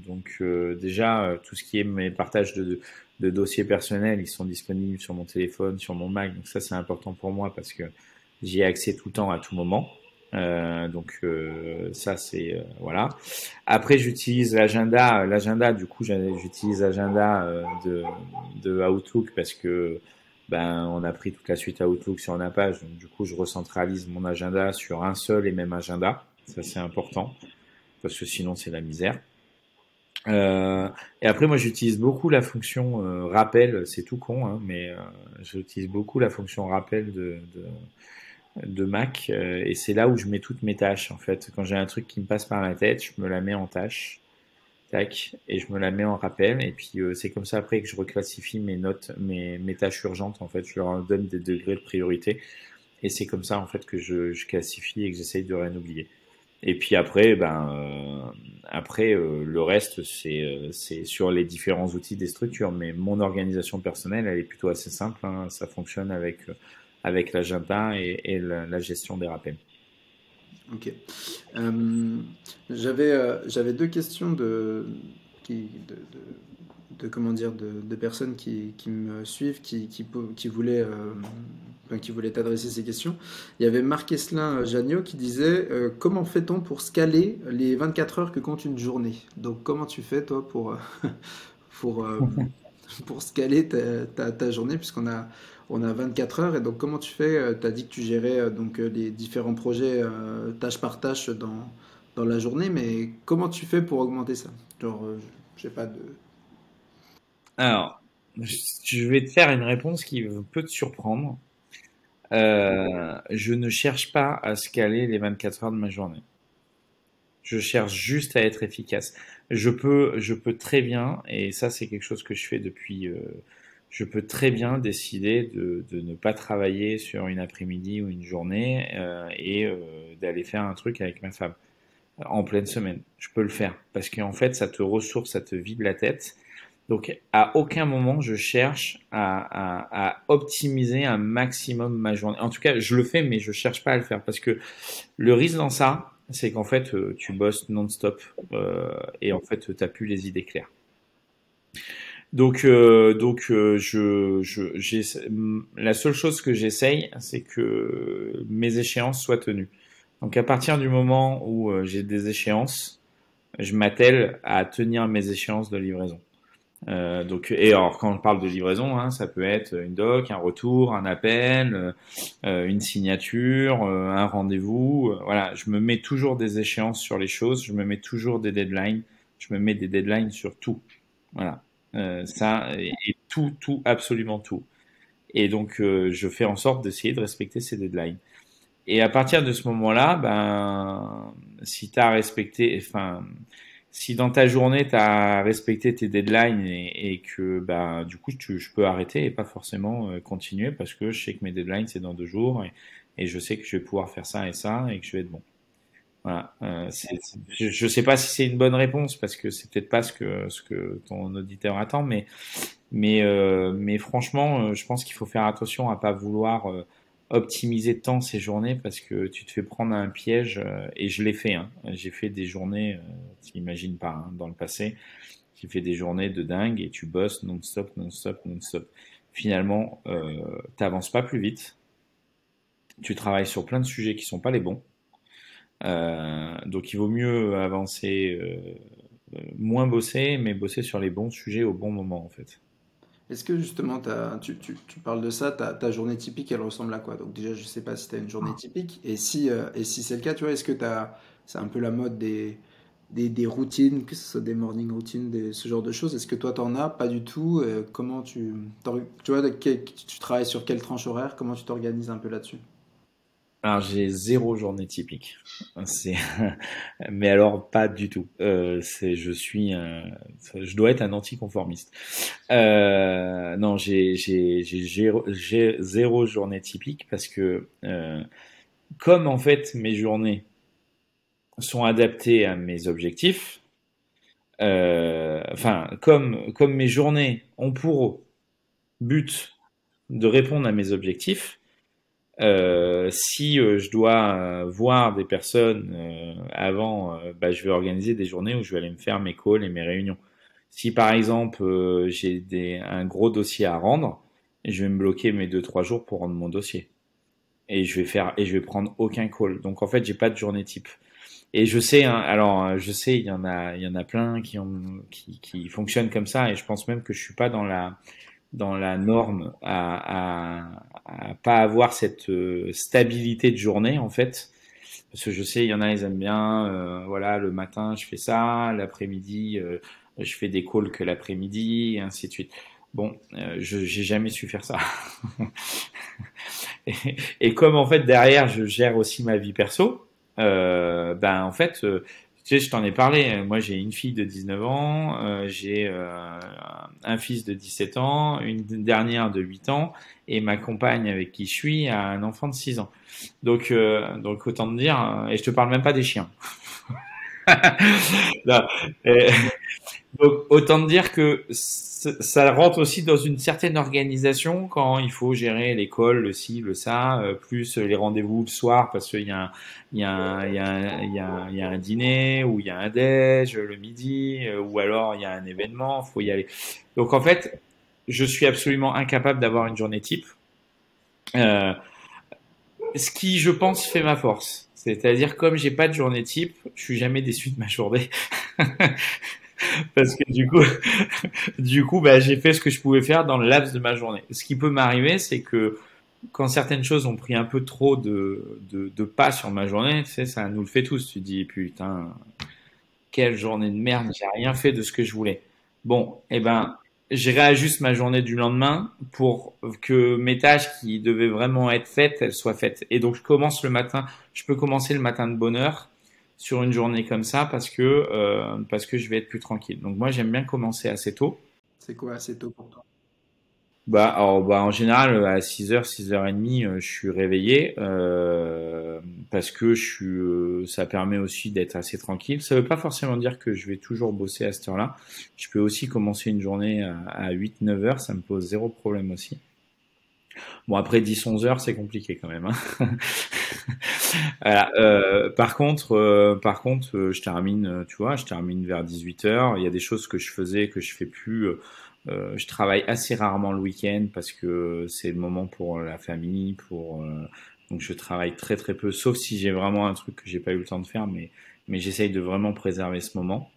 donc déjà tout ce qui est mes partages de, de, dossiers personnels, ils sont disponibles sur mon téléphone, sur mon Mac, donc ça c'est important pour moi parce que j'y ai accès tout le temps à tout moment. Euh, donc euh, ça c'est euh, voilà. Après j'utilise l'agenda, l'agenda du coup j'utilise l'agenda euh, de, de Outlook parce que ben on a pris toute la suite Outlook sur la page, donc du coup je recentralise mon agenda sur un seul et même agenda. Ça c'est important parce que sinon c'est la misère. Euh, et après, moi, j'utilise beaucoup la fonction euh, rappel. C'est tout con, hein, mais j'utilise beaucoup la fonction rappel de, de, de Mac. euh, et c'est là où je mets toutes mes tâches. En fait, quand j'ai un truc qui me passe par la tête, je me la mets en tâche. Tac, et je me la mets en rappel. Et puis, euh, c'est comme ça après que je reclassifie mes notes, mes, mes tâches urgentes. En fait, je leur donne des degrés de priorité. Et c'est comme ça, en fait, que je, je classifie et que j'essaye de rien oublier. Et puis après, ben, euh, après le reste, c'est c'est sur les différents outils des structures. Mais mon organisation personnelle, elle est plutôt assez simple. hein. Ça fonctionne avec avec l'agenda et, et la, gestion des rappels. Ok. Euh, j'avais euh, j'avais deux questions de, de, comment dire de, personnes qui, qui me suivent, qui, qui, qui voulaient euh, qui voulaient t'adresser ces questions. Il y avait Marc Eslin Janio qui disait comment fait-on pour scaler les 24 heures que compte une journée? Donc comment tu fais toi pour euh, pour euh, pour scaler ta, journée puisqu'on a on a 24 heures et donc comment tu fais? Tu as dit que tu gérais euh, donc euh, les différents projets euh, tâche par tâche dans, dans la journée, mais comment tu fais pour augmenter ça? Genre, euh, je pas de... Alors, je vais te faire une réponse qui peut te surprendre. Euh, je ne cherche pas à scaler les 24 heures de ma journée. Je cherche juste à être efficace. Je peux, je peux très bien, et ça c'est quelque chose que je fais depuis, euh, je peux très bien décider de, ne pas travailler sur une après-midi ou une journée euh, et euh, d'aller faire un truc avec ma femme en pleine semaine. Je peux le faire parce qu'en fait ça te ressource, ça te vide la tête. Donc à aucun moment je cherche à, à, optimiser un maximum ma journée. En tout cas, je le fais, mais je cherche pas à le faire parce que le risque dans ça, c'est qu'en fait, euh, tu bosses non-stop euh, et en fait, tu plus les idées claires. Donc, euh, donc je, je, la seule chose que j'essaye, c'est que mes échéances soient tenues. Donc, à partir du moment où j'ai des échéances, je m'attelle à tenir mes échéances de livraison. Euh, donc, et alors, quand on parle de livraison, hein, ça peut être une doc, un retour, un appel, euh, une signature, euh, un rendez-vous. euh, voilà, je me mets toujours des échéances sur les choses, je me mets toujours des deadlines, je me mets des deadlines sur tout. Voilà, Euh, ça et, tout, tout, absolument tout. Et donc, euh, je fais en sorte d'essayer de respecter ces deadlines. Et à partir de ce moment-là, ben, si tu as respecté, enfin, si dans ta journée tu as respecté tes deadlines et, que ben, du coup tu, je peux arrêter et pas forcément euh, continuer parce que je sais que mes deadlines c'est dans deux jours et, je sais que je vais pouvoir faire ça et ça et que je vais être bon. Voilà. Euh, je, je sais pas si c'est une bonne réponse parce que c'est peut-être pas ce que ce que ton auditeur attend, mais mais euh, mais franchement, euh, je pense qu'il faut faire attention à pas vouloir optimiser tant ces journées parce que tu te fais prendre un piège euh, et je l'ai fait. Hein. J'ai fait des journées, euh, t'imagines pas, hein, dans le passé, j'ai fait des journées de dingue et tu bosses non-stop, non-stop, non-stop. Finalement, euh, t'avances pas plus vite. Tu travailles sur plein de sujets qui sont pas les bons. Euh, donc il vaut mieux avancer, moins bosser, mais bosser sur les bons sujets au bon moment en fait. Est-ce que justement, tu, tu, tu parles de ça, ta, ta journée typique, elle ressemble à quoi? Donc déjà, je sais pas si tu as une journée typique, et si, euh, et si c'est le cas, tu vois, est-ce que c'est un peu la mode des, des, des routines, que ce soit des morning routines, des, ce genre de choses, est-ce que toi t'en as? Pas du tout. euh, comment tu, tu vois, tu travailles sur quelle tranche horaire? Comment tu t'organises un peu là-dessus? Alors j'ai zéro journée typique. C'est, mais alors pas du tout. Euh, c'est, je suis, un... je dois être un anticonformiste. Euh, non, j'ai, j'ai, j'ai, j'ai zéro journée typique parce que euh, comme en fait mes journées sont adaptées à mes objectifs, euh, enfin comme comme mes journées ont pour but de répondre à mes objectifs. Euh, si euh, je dois euh, voir des personnes euh, avant, bah, je vais organiser des journées où je vais aller me faire mes calls et mes réunions. Si par exemple j'ai un gros dossier à rendre, je vais me bloquer mes deux trois jours pour rendre mon dossier. et je vais faire et je vais prendre aucun call. Donc en fait, j'ai pas de journée type. Et je sais, hein, alors je sais, il y en a, il y en a plein qui ont, qui, qui fonctionnent comme ça, et je pense même que je suis pas dans la, dans la norme à, à, à pas avoir cette euh, stabilité de journée en fait. Parce que je sais, il y en a, ils aiment bien, euh, voilà, le matin je fais ça, l'après-midi euh, je fais des calls que l'après-midi, et ainsi de suite. Bon, euh, je j'ai jamais su faire ça. et, et, comme en fait derrière je gère aussi ma vie perso, euh, ben en fait, tu sais, je t'en ai parlé. Moi, j'ai une fille de 19 ans, euh, j'ai euh, un fils de 17 ans, une dernière de 8 ans, et ma compagne avec qui je suis a un enfant de 6 ans. Donc, euh, donc autant te dire, et je te parle même pas des chiens. donc, autant dire que ça rentre aussi dans une certaine organisation quand il faut gérer l'école, le ci, le ça, euh, plus les rendez-vous le soir parce qu'il y a un dîner ou il y a un déj le midi euh, ou alors il y a un événement, faut y aller. Donc en fait, je suis absolument incapable d'avoir une journée type. Euh, ce qui, je pense, fait ma force. C'est-à-dire, comme j'ai pas de journée type, je suis jamais déçu de ma journée. parce que du coup, du coup, bah, j'ai fait ce que je pouvais faire dans le laps de ma journée. Ce qui peut m'arriver, c'est que quand certaines choses ont pris un peu trop de, de, pas sur ma journée, ça nous le fait tous. Tu dis, putain, quelle journée de merde, j'ai rien fait de ce que je voulais. Bon, eh ben, je réajuste ma journée du lendemain pour que mes tâches qui devaient vraiment être faites, elles soient faites. Et donc, je commence le matin, je peux commencer le matin de bonne heure sur une journée comme ça parce que, euh, parce que je vais être plus tranquille. Donc moi, j'aime bien commencer assez tôt. C'est quoi assez tôt pour toi? Bah, alors, bah, en général, à 6h, 6h30, je suis réveillé euh, parce que je suis, euh, ça permet aussi d'être assez tranquille. Ça veut pas forcément dire que je vais toujours bosser à cette heure-là. Je peux aussi commencer une journée à, à 8-9 heures, ça me pose zéro problème aussi. Bon, après 10-11 heures, c'est compliqué quand même. Hein euh, par contre, euh, par contre, euh, je termine, tu vois, je termine vers 18 heures. Il y a des choses que je faisais que je fais plus. Euh, je travaille assez rarement le week-end parce que c'est le moment pour la famille, pour donc je travaille très très peu, sauf si j'ai vraiment un truc que j'ai pas eu le temps de faire, mais mais j'essaye de vraiment préserver ce moment.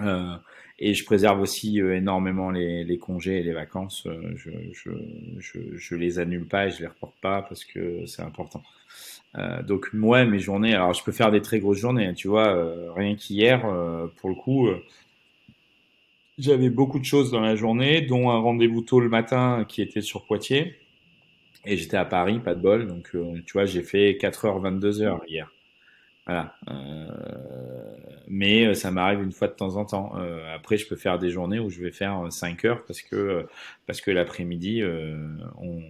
Euh, et je préserve aussi euh, énormément les, les, congés et les vacances. Euh, je, je, je, je, les annule pas et je les reporte pas parce que c'est important. Euh, donc moi, mes journées, alors je peux faire des très grosses journées. Hein, tu vois, euh, rien qu'hier, euh, pour le coup, j'avais beaucoup de choses dans la journée, dont un rendez-vous tôt le matin qui était sur Poitiers. Et j'étais à Paris, pas de bol. Donc tu vois, j'ai fait 4h, 22h hier. Voilà. Euh, mais euh, ça m'arrive une fois de temps en temps. Euh, après, je peux faire des journées où je vais faire 5 heures parce que parce que l'après-midi, on,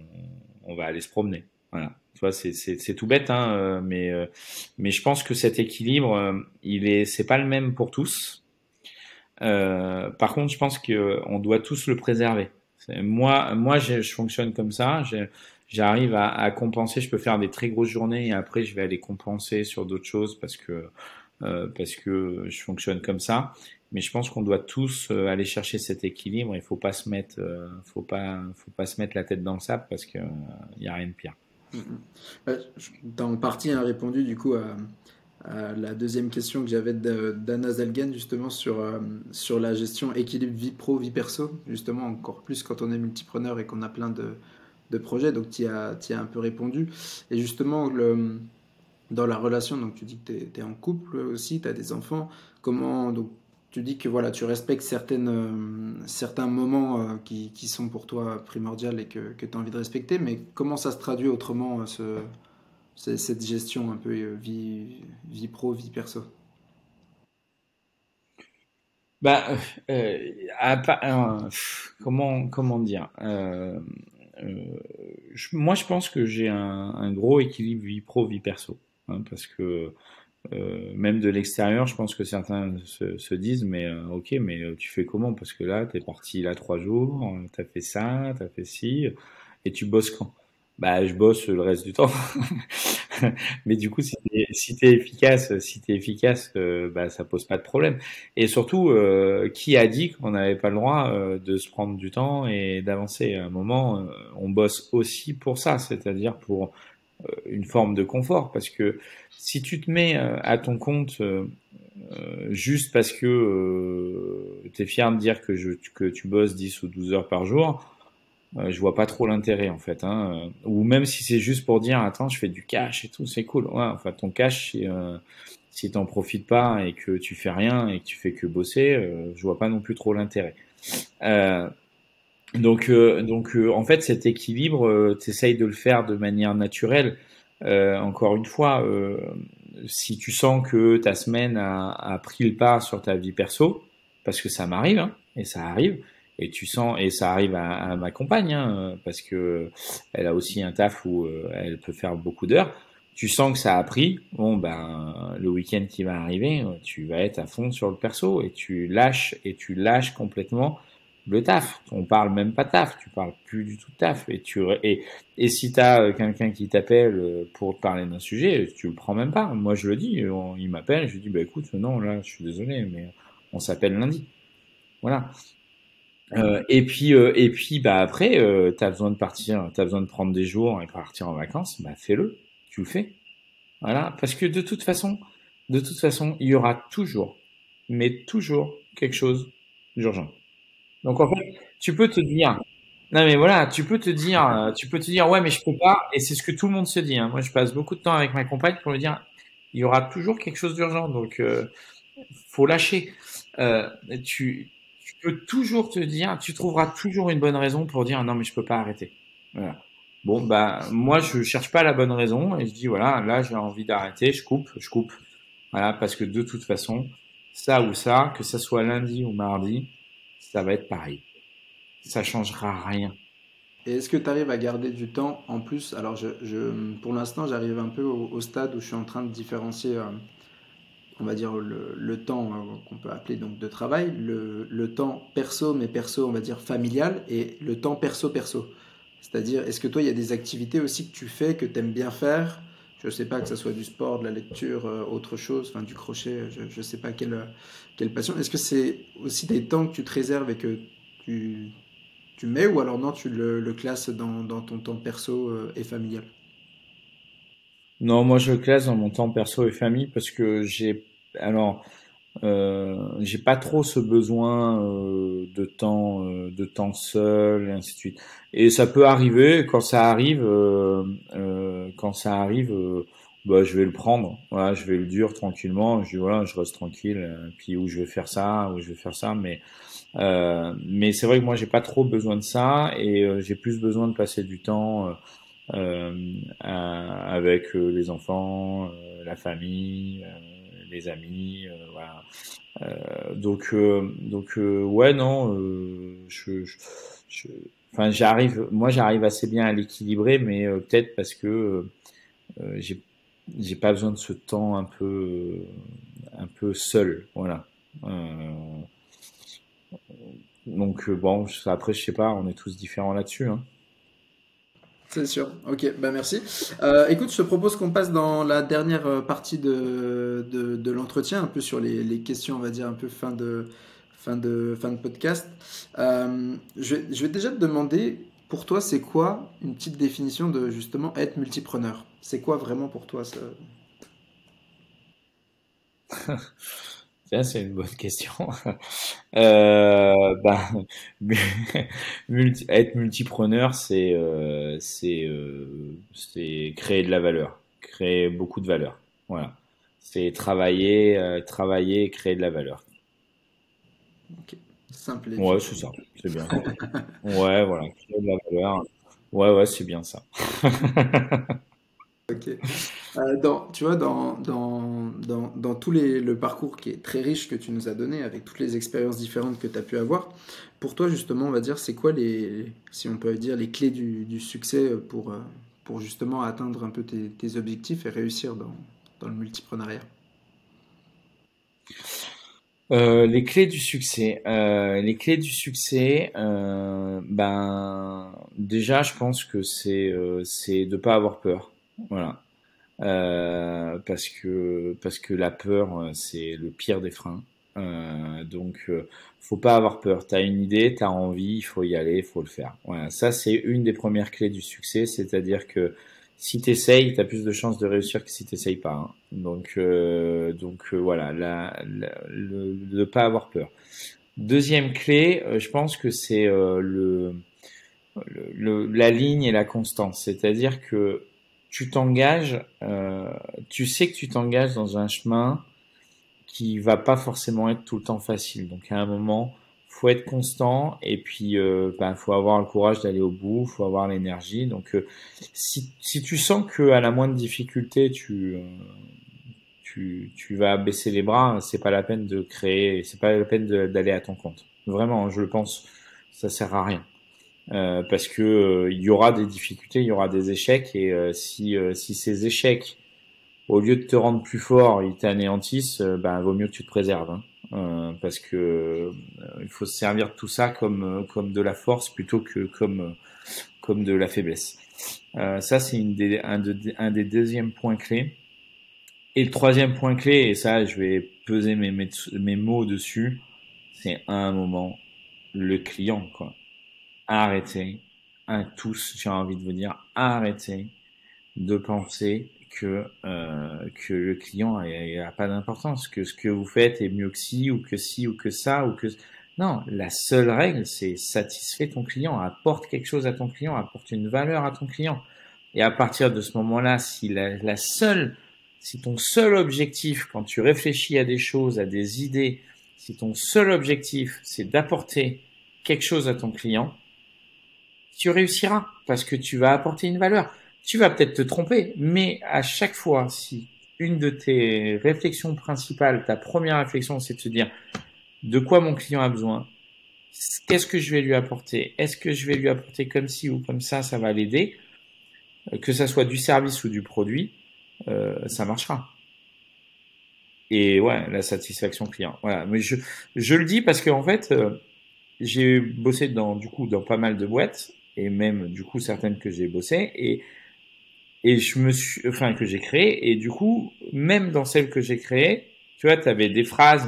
on, va aller se promener. Voilà. Tu vois, c'est c'est tout bête, hein, mais mais je pense que cet équilibre, il est c'est pas le même pour tous. par contre, je pense que on doit tous le préserver. Moi, moi, je, je fonctionne comme ça j'arrive à, compenser. Je peux faire des très grosses journées et après je vais aller compenser sur d'autres choses parce que euh, parce que je fonctionne comme ça. Mais je pense qu'on doit tous euh, aller chercher cet équilibre. Il faut euh, faut pas, faut pas se mettre la tête dans le sable parce que il y a rien de pire. Mmh. Mmh. en partie a répondu du coup à, à, la deuxième question que j'avais d'Anna Zalgan justement sur sur la gestion équilibre vie pro vie perso justement encore plus quand on est multipreneur et qu'on a plein de de projet, donc tu as, y as un peu répondu. Et justement, dans la relation, donc tu dis que tu es, en couple aussi, tu as des enfants, comment, donc tu dis que voilà, tu respectes certaines, euh, certains moments euh, qui, sont pour toi primordiaux et que, que tu as envie de respecter, mais comment ça se traduit autrement, euh, ce, cette gestion un peu vie, vie pro, vie perso? Bah, comment comment dire je, moi, je pense que j'ai un, un, gros équilibre vie pro vie perso, hein, parce que euh, même de l'extérieur, je pense que certains se, se disent mais euh, ok, mais euh, tu fais comment? Parce que là, t'es parti là trois jours, euh, t'as fait ça, t'as fait ci, et tu bosses quand? Bah, je bosse le reste du temps. mais du coup, si t'es efficace, si t'es efficace, euh, bah ça pose pas de problème. Et surtout, euh, qui a dit qu'on n'avait pas le droit euh, de se prendre du temps et d'avancer? À un moment, euh, on bosse aussi pour ça, c'est-à-dire pour une forme de confort parce que si tu te mets à ton compte juste parce que tu es fier de dire que, je, que tu bosses 10 ou 12 heures par jour, je vois pas trop l'intérêt en fait. Hein. Ou même si c'est juste pour dire attends, je fais du cash et tout, c'est cool. Ouais, enfin ton cash, si, euh, si t'en profites pas et que tu fais rien et que tu fais que bosser, euh, je vois pas non plus trop l'intérêt. Euh, donc euh, donc en fait cet équilibre, tu essayes de le faire de manière naturelle. encore une fois, si tu sens que ta semaine a, a, pris le pas sur ta vie perso, parce que ça m'arrive hein, et ça arrive et tu sens et ça arrive à, ma compagne hein, parce que elle a aussi un taf où euh, elle peut faire beaucoup d'heures. Tu sens que ça a pris. Bon ben le week-end qui va arriver tu vas être à fond sur le perso et tu lâches et tu lâches complètement le taf. On parle même pas taf tu parles plus du tout taf. Et tu et et si t'as euh, quelqu'un qui t'appelle euh, pour te parler d'un sujet tu le prends même pas. Moi je le dis il m'appelle je lui dis bah écoute non là je suis désolé mais on s'appelle lundi. Voilà euh, et puis, euh, et puis, bah après, euh, t'as besoin de partir, t'as besoin de prendre des jours et partir en vacances, bah fais-le, tu le fais, voilà, parce que de toute façon, de toute façon, il y aura toujours, mais toujours quelque chose d'urgent. Donc en fait, tu peux te dire, non mais voilà, tu peux te dire, tu peux te dire, ouais, mais je peux pas, et c'est ce que tout le monde se dit. Hein. Moi, je passe beaucoup de temps avec ma compagne pour lui dire, il y aura toujours quelque chose d'urgent, donc euh, faut lâcher. Euh, tu toujours te dire, tu trouveras toujours une bonne raison pour dire non mais je peux pas arrêter. Bon bah moi je cherche pas la bonne raison et je dis voilà là j'ai envie d'arrêter, je coupe, je coupe. Voilà parce que de toute façon ça ou ça, que ça soit lundi ou mardi, ça va être pareil. Ça changera rien. Et est-ce que tu arrives à garder du temps en plus? Alors, je, je pour l'instant, j'arrive un peu au, stade où je suis en train de différencier euh, on va dire, le, temps euh, qu'on peut appeler donc de travail, le, temps perso, mais perso, on va dire familial, et le temps perso-perso. C'est-à-dire, est-ce que toi, il y a des activités aussi que tu fais, que tu aimes bien faire? Je ne sais pas, que ce soit du sport, de la lecture, euh, autre chose, enfin du crochet, je ne sais pas quelle, quelle passion. Est-ce que c'est aussi des temps que tu te réserves et que tu, tu mets, ou alors non, tu le, le classes dans, dans, ton temps perso euh, et familial? Non, moi je classe dans mon temps perso et famille parce que j'ai alors euh, j'ai pas trop ce besoin euh, de temps euh, de temps seul et ainsi de suite. Et ça peut arriver quand ça arrive euh, euh, quand ça arrive bah je vais le prendre. Voilà, je vais le dire tranquillement. Je voilà, je reste tranquille. puis où je vais faire ça, où je vais faire ça, mais mais c'est vrai que moi j'ai pas trop besoin de ça et j'ai plus besoin de passer du temps euh, avec euh, les enfants, euh, la famille, les amis, voilà. donc donc ouais non, je, je, je enfin j'arrive moi j'arrive assez bien à l'équilibrer mais peut-être parce que j'ai j'ai pas besoin de ce temps un peu un peu seul voilà donc bon après je sais pas on est tous différents là-dessus hein. C'est sûr. Ok, bah merci. Euh, écoute, je te propose qu'on passe dans la dernière euh, partie de, de, l'entretien, un peu sur les, questions, on va dire, un peu fin de, fin de, fin de podcast. Euh, je, je, vais, déjà te demander, pour toi, c'est quoi une petite définition de justement être multipreneur? C'est quoi vraiment pour toi ça? c'est une bonne question. euh, bah, multi, être multipreneur, c'est euh, c'est euh, c'est créer de la valeur, créer beaucoup de valeur. Voilà, c'est travailler, euh, travailler, créer de la valeur. Ok, simple. Ouais, c'est ça, c'est bien. ouais, voilà, créer de la valeur. Ouais, ouais, c'est bien ça. Ok. Euh, dans, tu vois, dans, dans, dans, dans tout les, le parcours qui est très riche que tu nous as donné, avec toutes les expériences différentes que tu as pu avoir, pour toi, justement, on va dire, c'est quoi les, si on peut dire, les clés du, du succès pour, euh, pour justement atteindre un peu tes, objectifs et réussir dans, dans le multipreneuriat euh, les clés du succès. Les clés du succès, ben déjà, je pense que c'est c'est de pas avoir peur. Voilà. Euh, parce que parce que la peur euh, c'est le pire des freins. Euh, donc euh, faut pas avoir peur. T'as une idée, t'as envie, il faut y aller, il faut le faire. Voilà, ça c'est une des premières clés du succès, c'est-à-dire que si tu essayes, tu as plus de chances de réussir que si tu n'essayes pas. Hein. Donc, euh, donc euh, voilà, la, le, de pas avoir peur. Deuxième clé, je pense que c'est le, le, la ligne et la constance. C'est-à-dire que tu t'engages, tu sais que tu t'engages dans un chemin qui va pas forcément être tout le temps facile. Donc à un moment, faut être constant et puis euh, ben, faut avoir le courage d'aller au bout, faut avoir l'énergie. Donc euh, si, si tu sens que à la moindre difficulté tu euh, tu, tu vas baisser les bras, c'est pas la peine de créer, c'est pas la peine d'aller à ton compte. Vraiment, je le pense, ça sert à rien. Euh, parce que euh, il y aura des difficultés, il y aura des échecs et si si ces échecs au lieu de te rendre plus fort, ils t'anéantissent, ben vaut mieux que tu te préserves. Hein. Euh, parce que euh, il faut se servir de tout ça comme euh, comme de la force plutôt que comme comme de la faiblesse. ça c'est un, un, des deuxièmes points clés. Et le troisième point clé, et ça je vais peser mes, mes, mes mots dessus, c'est à un moment le client quoi. Arrêtez, à tous j'ai envie de vous dire, arrêtez de penser que euh, que le client n'a pas d'importance, que ce que vous faites est mieux que si ou que si ou que ça ou que non, la seule règle c'est satisfait ton client, apporte quelque chose à ton client, apporte une valeur à ton client. Et à partir de ce moment-là, si la, la seule, si ton seul objectif quand tu réfléchis à des choses, à des idées, si ton seul objectif c'est d'apporter quelque chose à ton client, tu réussiras parce que tu vas apporter une valeur tu vas peut-être te tromper, mais à chaque fois, si une de tes réflexions principales, ta première réflexion, c'est de se dire de quoi mon client a besoin, qu'est-ce que je vais lui apporter, est-ce que je vais lui apporter comme ci ou comme ça, ça va l'aider, euh, que ça soit du service ou du produit, euh, ça marchera. Et ouais, la satisfaction client. Voilà, mais je, je le dis parce qu'en en fait, euh, j'ai bossé dans du coup dans pas mal de boîtes et même du coup certaines que j'ai bossé et et je me suis, enfin que j'ai créé et du coup même dans celle que j'ai créée, tu vois, tu avais des phrases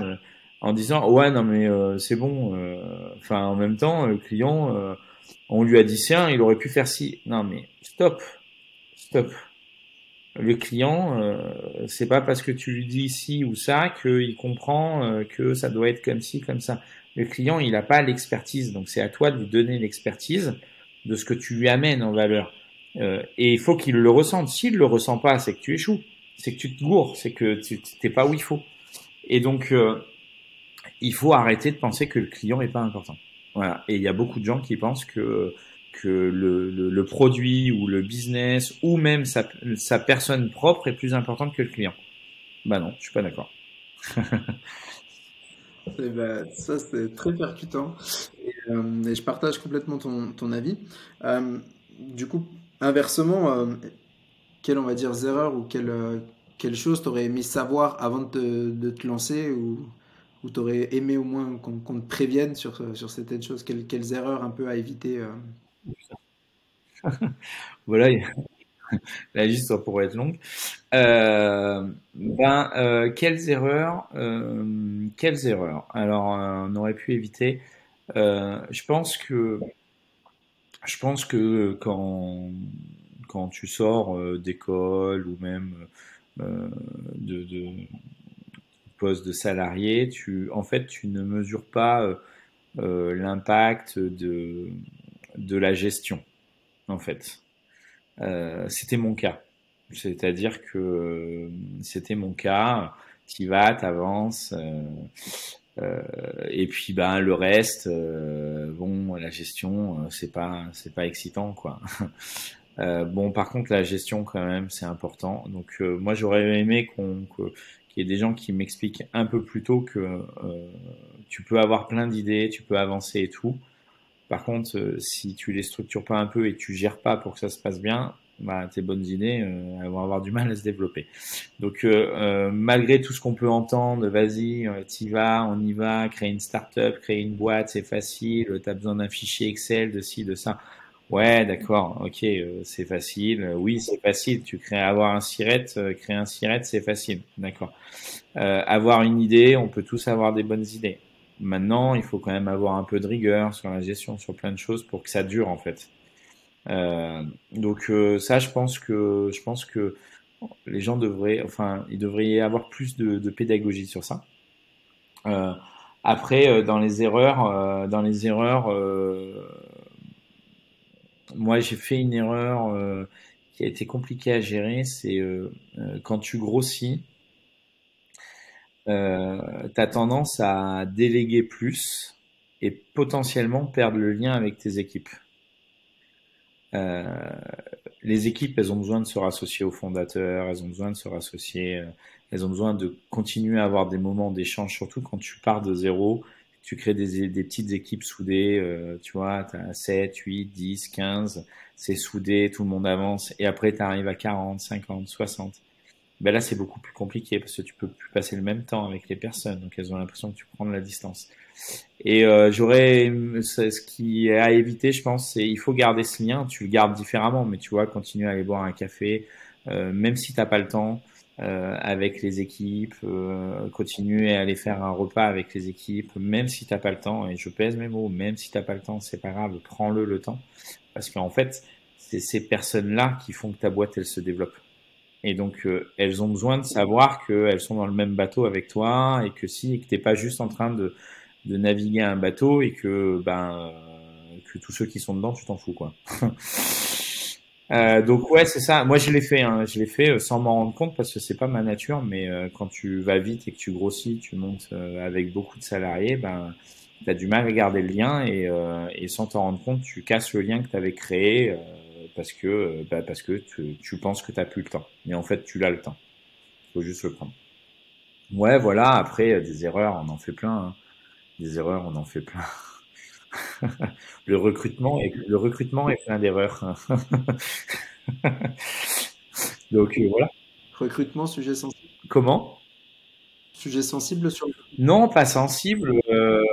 en disant ouais non mais euh, c'est bon, euh, enfin en même temps le client, euh, on lui a dit tiens il aurait pu faire ci, non mais stop, stop. Le client, c'est pas parce que tu lui dis ci ou ça qu'il comprend que ça doit être comme ci comme ça. Le client il n'a pas l'expertise, donc c'est à toi de lui donner l'expertise de ce que tu lui amènes en valeur. Euh, et il faut qu'il le ressente. S'il le ressent pas, c'est que tu échoues, c'est que tu te gourres, c'est que tu t'es pas où il faut. Et donc, euh, il faut arrêter de penser que le client est pas important. Voilà. Et il y a beaucoup de gens qui pensent que que le, le, le produit ou le business ou même sa, sa, personne propre est plus importante que le client. Bah non, je suis pas d'accord. Ben, ça, c'est très percutant. Et, euh, et, je partage complètement ton, ton avis. Euh, du coup, Inversement, euh, quelles, on va dire, erreurs ou quelle, euh, quelle chose t'aurais aimé savoir avant de te, de te lancer ou, ou t'aurais aimé au moins qu'on te prévienne sur, sur certaines choses? Quelles, quelles erreurs un peu à éviter? Voilà, la liste pourrait être longue. Euh, ben, euh, quelles erreurs euh, Quelles erreurs? Alors, on aurait pu éviter. je pense que je pense que quand, quand tu sors euh, d'école ou même euh, de, de poste de salarié, tu, en fait, tu ne mesures pas euh, l'impact de, de la gestion, en fait. C'était mon cas. C'est-à-dire que c'était mon cas. Tu vas, t'avances. Euh, et puis ben le reste, euh, bon la gestion euh, c'est pas c'est pas excitant quoi. bon par contre la gestion quand même c'est important. Donc moi j'aurais aimé qu'on qu'il y ait des gens qui m'expliquent un peu plus tôt que tu peux avoir plein d'idées, tu peux avancer et tout. Par contre, si tu les structures pas un peu et tu gères pas pour que ça se passe bien, bah, tes bonnes idées euh, elles vont avoir du mal à se développer. Donc euh, euh, malgré tout ce qu'on peut entendre, vas-y, euh, t'y vas, on y va, créer une start-up, créer une boîte, c'est facile, t'as besoin d'un fichier Excel, de ci, de ça. Ouais, d'accord, ok, c'est facile. Oui, c'est facile. Tu crées, avoir un siret, créer un siret, c'est facile, d'accord. avoir une idée, on peut tous avoir des bonnes idées. Maintenant, il faut quand même avoir un peu de rigueur sur la gestion, sur plein de choses pour que ça dure en fait. Euh, donc euh, ça, je pense que je pense que les gens devraient, enfin, il devrait y avoir plus de, de pédagogie sur ça. Euh, après, dans les erreurs, dans les erreurs, moi j'ai fait une erreur qui a été compliquée à gérer, c'est quand tu grossis, euh, tu as tendance à déléguer plus et potentiellement perdre le lien avec tes équipes. Euh, les équipes, elles ont besoin de se rassocier aux fondateurs, elles ont besoin de se rassocier, euh, elles ont besoin de continuer à avoir des moments d'échange, surtout quand tu pars de zéro, tu crées des, des petites équipes soudées, euh, tu vois, tu as 7, 8, 10, 15, c'est soudé, tout le monde avance, et après tu arrives à 40, 50, 60 ben là c'est beaucoup plus compliqué parce que tu peux plus passer le même temps avec les personnes, donc elles ont l'impression que tu prends de la distance. Et euh, j'aurais ce qui est à éviter, je pense, c'est il faut garder ce lien. Tu le gardes différemment, mais tu vois, continuer à aller boire un café, euh, même si t'as pas le temps, euh, avec les équipes, euh, continuer à aller faire un repas avec les équipes, même si t'as pas le temps. Et je pèse mes mots, même si t'as pas le temps, c'est pas grave, prends-le le temps, parce qu'en fait, c'est ces personnes-là qui font que ta boîte elle se développe. Et donc, euh, elles ont besoin de savoir qu'elles sont dans le même bateau avec toi et que si, et que t'es pas juste en train de, de naviguer un bateau et que, ben, euh, que tous ceux qui sont dedans, tu t'en fous, quoi. euh, donc ouais, c'est ça. Moi, je l'ai fait. Hein. Je l'ai fait sans m'en rendre compte parce que c'est pas ma nature. Mais quand tu vas vite et que tu grossis, tu montes avec beaucoup de salariés, ben, t'as du mal à garder le lien et, et sans t'en rendre compte, tu casses le lien que tu avais créé parce que, euh, bah, parce que tu, tu penses que tu n'as plus le temps. Mais en fait, tu l'as le temps. Il faut juste le prendre. Ouais, voilà. Après, des erreurs, on en fait plein. Hein. Des erreurs, on en fait plein. le recrutement est, le recrutement est plein d'erreurs. Donc euh, voilà. Recrutement, sujet sensible. Comment? Sujet sensible sur. Non, pas sensible. Euh,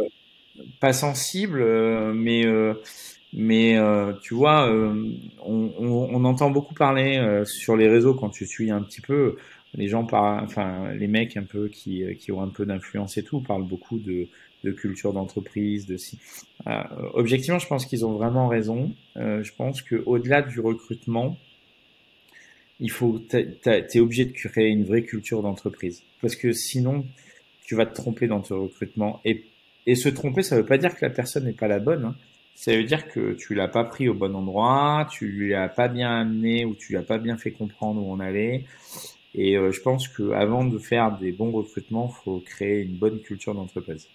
pas sensible, euh, mais mais euh, tu vois, euh, on, on, on, entend beaucoup parler euh, sur les réseaux quand tu suis un petit peu. Les gens parlent, enfin les mecs un peu qui, qui ont un peu d'influence et tout parlent beaucoup de, de culture d'entreprise, de si. objectivement, je pense qu'ils ont vraiment raison. je pense que au-delà du recrutement, il faut, t'es obligé de créer une vraie culture d'entreprise parce que sinon, tu vas te tromper dans ton recrutement et et se tromper, ça veut pas dire que la personne n'est pas la bonne. Hein ça veut dire que tu l'as pas pris au bon endroit, tu lui as pas bien amené ou tu lui as pas bien fait comprendre où on allait. Et euh, je pense que avant de faire des bons recrutements, faut créer une bonne culture d'entreprise.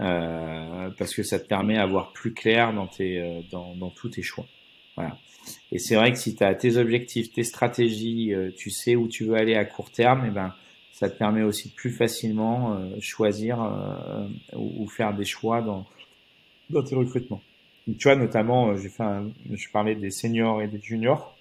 Euh, parce que ça te permet d'avoir plus clair dans tes euh, dans, dans tous tes choix. Voilà. Et c'est vrai que si tu as tes objectifs, tes stratégies, euh, tu sais où tu veux aller à court terme, et eh ben ça te permet aussi plus facilement choisir ou, ou, faire des choix dans dans tes recrutements. Tu vois, notamment, euh, j'ai fait un, je parlais des seniors et des juniors.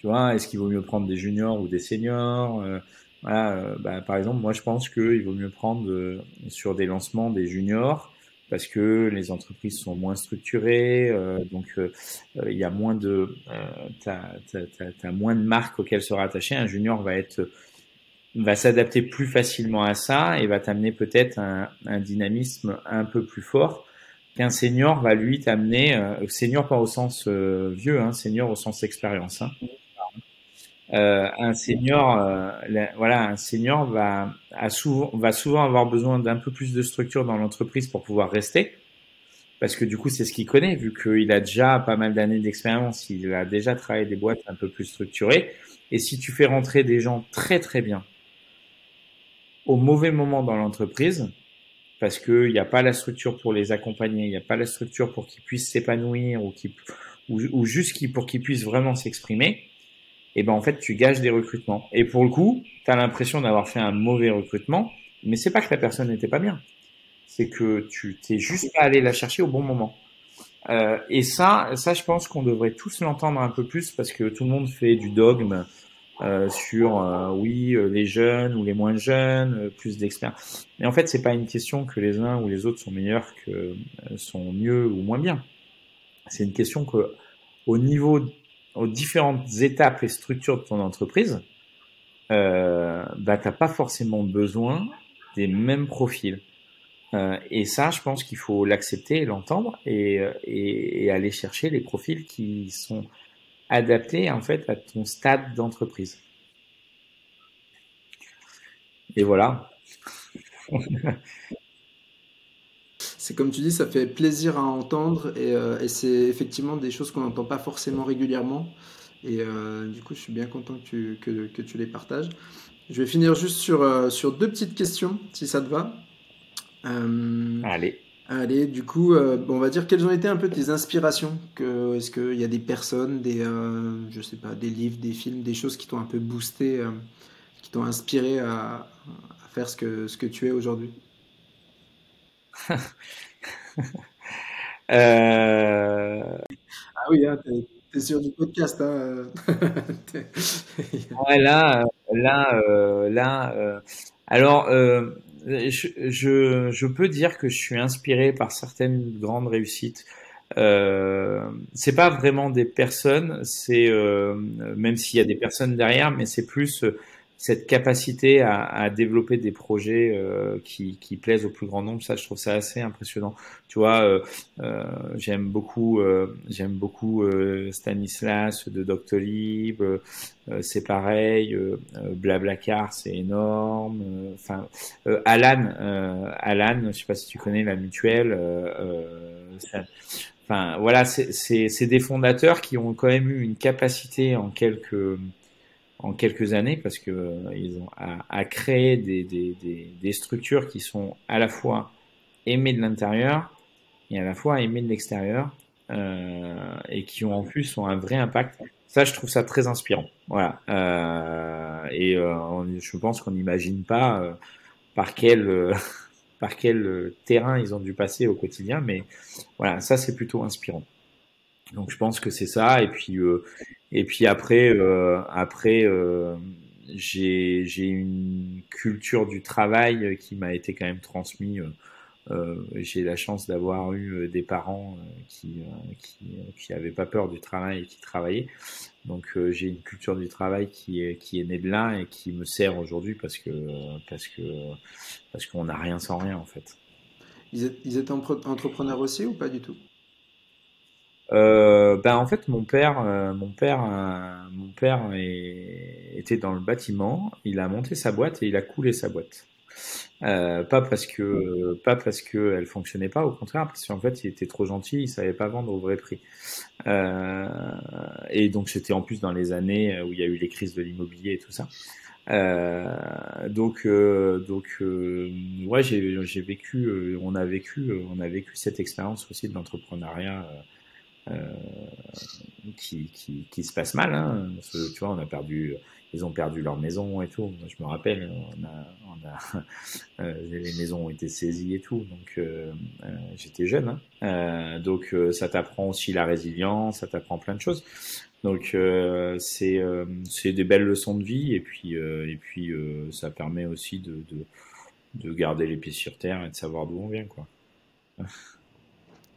Tu vois, est-ce qu'il vaut mieux prendre des juniors ou des seniors euh, euh, bah, Par exemple, moi, je pense qu'il vaut mieux prendre sur des lancements des juniors parce que les entreprises sont moins structurées, donc il y a moins de, t'as, t'as, moins de marques auxquelles se rattacher. Un junior va être va s'adapter plus facilement à ça et va t'amener peut-être un, un dynamisme un peu plus fort qu'un senior va lui t'amener, euh, senior pas au sens euh, vieux, hein, senior au sens expérience. Hein. Euh, un senior, euh, voilà, un senior va, va souvent avoir besoin d'un peu plus de structure dans l'entreprise pour pouvoir rester, parce que du coup c'est ce qu'il connaît, vu qu'il a déjà pas mal d'années d'expérience, il a déjà travaillé des boîtes un peu plus structurées. Et si tu fais rentrer des gens très très bien au mauvais moment dans l'entreprise, parce qu'il n'y a pas la structure pour les accompagner, il n'y a pas la structure pour qu'ils puissent s'épanouir ou, ou, ou juste pour qu'ils puissent vraiment s'exprimer, et ben en fait tu gages des recrutements. Et pour le coup, tu as l'impression d'avoir fait un mauvais recrutement, mais c'est pas que la personne n'était pas bien, c'est que tu t'es juste pas allé la chercher au bon moment. Euh, et ça, ça je pense qu'on devrait tous l'entendre un peu plus parce que tout le monde fait du dogme euh, sur euh, oui euh, les jeunes ou les moins jeunes, plus d'expérience. Mais en fait, c'est pas une question que les uns ou les autres sont meilleurs que sont mieux ou moins bien. C'est une question que au niveau aux différentes étapes et structures de ton entreprise, euh, bah t'as pas forcément besoin des mêmes profils. et ça, je pense qu'il faut l'accepter et l'entendre et, et, aller chercher les profils qui sont adaptés en fait à ton stade d'entreprise. Et voilà. c'est comme tu dis, ça fait plaisir à entendre et, et c'est effectivement des choses qu'on n'entend pas forcément régulièrement. Et euh, du coup, je suis bien content que tu, que, que tu les partages. Je vais finir juste sur, euh, sur deux petites questions, si ça te va. Euh, allez. Allez, du coup, on va dire quelles ont été un peu tes inspirations que, Est-ce qu'il y a des personnes, des, je sais pas, des livres, des films, des choses qui t'ont un peu boosté, qui t'ont inspiré à, à, faire ce que, ce que tu es aujourd'hui? Ah oui, hein, sur du podcast. Hein. ouais, là, là, euh, là. Euh, alors, euh, je, je, je, peux dire que je suis inspiré par certaines grandes réussites. Euh, c'est pas vraiment des personnes, c'est même s'il y a des personnes derrière, mais c'est plus cette capacité à, à, développer des projets euh, qui, qui, plaisent au plus grand nombre, ça, je trouve ça assez impressionnant. Tu vois, euh, euh, j'aime beaucoup, euh, j'aime beaucoup euh, Stanislas de Doctolib. c'est pareil. Blablacar, c'est énorme. Enfin, Alan, Alan, je sais pas si tu connais la mutuelle. Enfin, voilà, c'est des fondateurs qui ont quand même eu une capacité en quelques en quelques années parce que euh, ils ont à, créer des, des, des, des, structures qui sont à la fois aimées de l'intérieur et à la fois aimées de l'extérieur euh, et qui ont en plus ont un vrai impact. Ça, je trouve ça très inspirant. Voilà. Euh, et euh, je pense qu'on n'imagine pas euh, par quel par quel terrain ils ont dû passer au quotidien, mais voilà, ça c'est plutôt inspirant. Donc je pense que c'est ça. Et puis euh, et puis après euh, après euh, j'ai j'ai une culture du travail qui m'a été quand même transmise. Euh, j'ai la chance d'avoir eu des parents qui qui qui avaient pas peur du travail et qui travaillaient. Donc j'ai une culture du travail qui est qui est née de là et qui me sert aujourd'hui parce que parce que parce qu'on n'a rien sans rien en fait. Ils étaient entrepreneurs aussi ou pas du tout? Euh, ben en fait mon père euh, mon père euh, mon père était dans le bâtiment. Il a monté sa boîte et il a coulé sa boîte. Euh, pas parce que pas parce que elle fonctionnait pas au contraire parce qu'en fait il était trop gentil il savait pas vendre au vrai prix. Euh, et donc c'était en plus dans les années où il y a eu les crises de l'immobilier et tout ça. Donc donc ouais j'ai vécu on a vécu on a vécu cette expérience aussi de l'entrepreneuriat euh, qui, qui, qui, se passe mal. Hein. tu vois, on a perdu, ils ont perdu leur maison et tout. je me rappelle, on a, on a euh, les maisons ont été saisies et tout. Donc, euh, euh j'étais jeune. Hein. donc, ça t'apprend aussi la résilience, ça t'apprend plein de choses. Donc, c'est c'est des belles leçons de vie et puis et puis ça permet aussi de, de de garder les pieds sur terre et de savoir d'où on vient, quoi.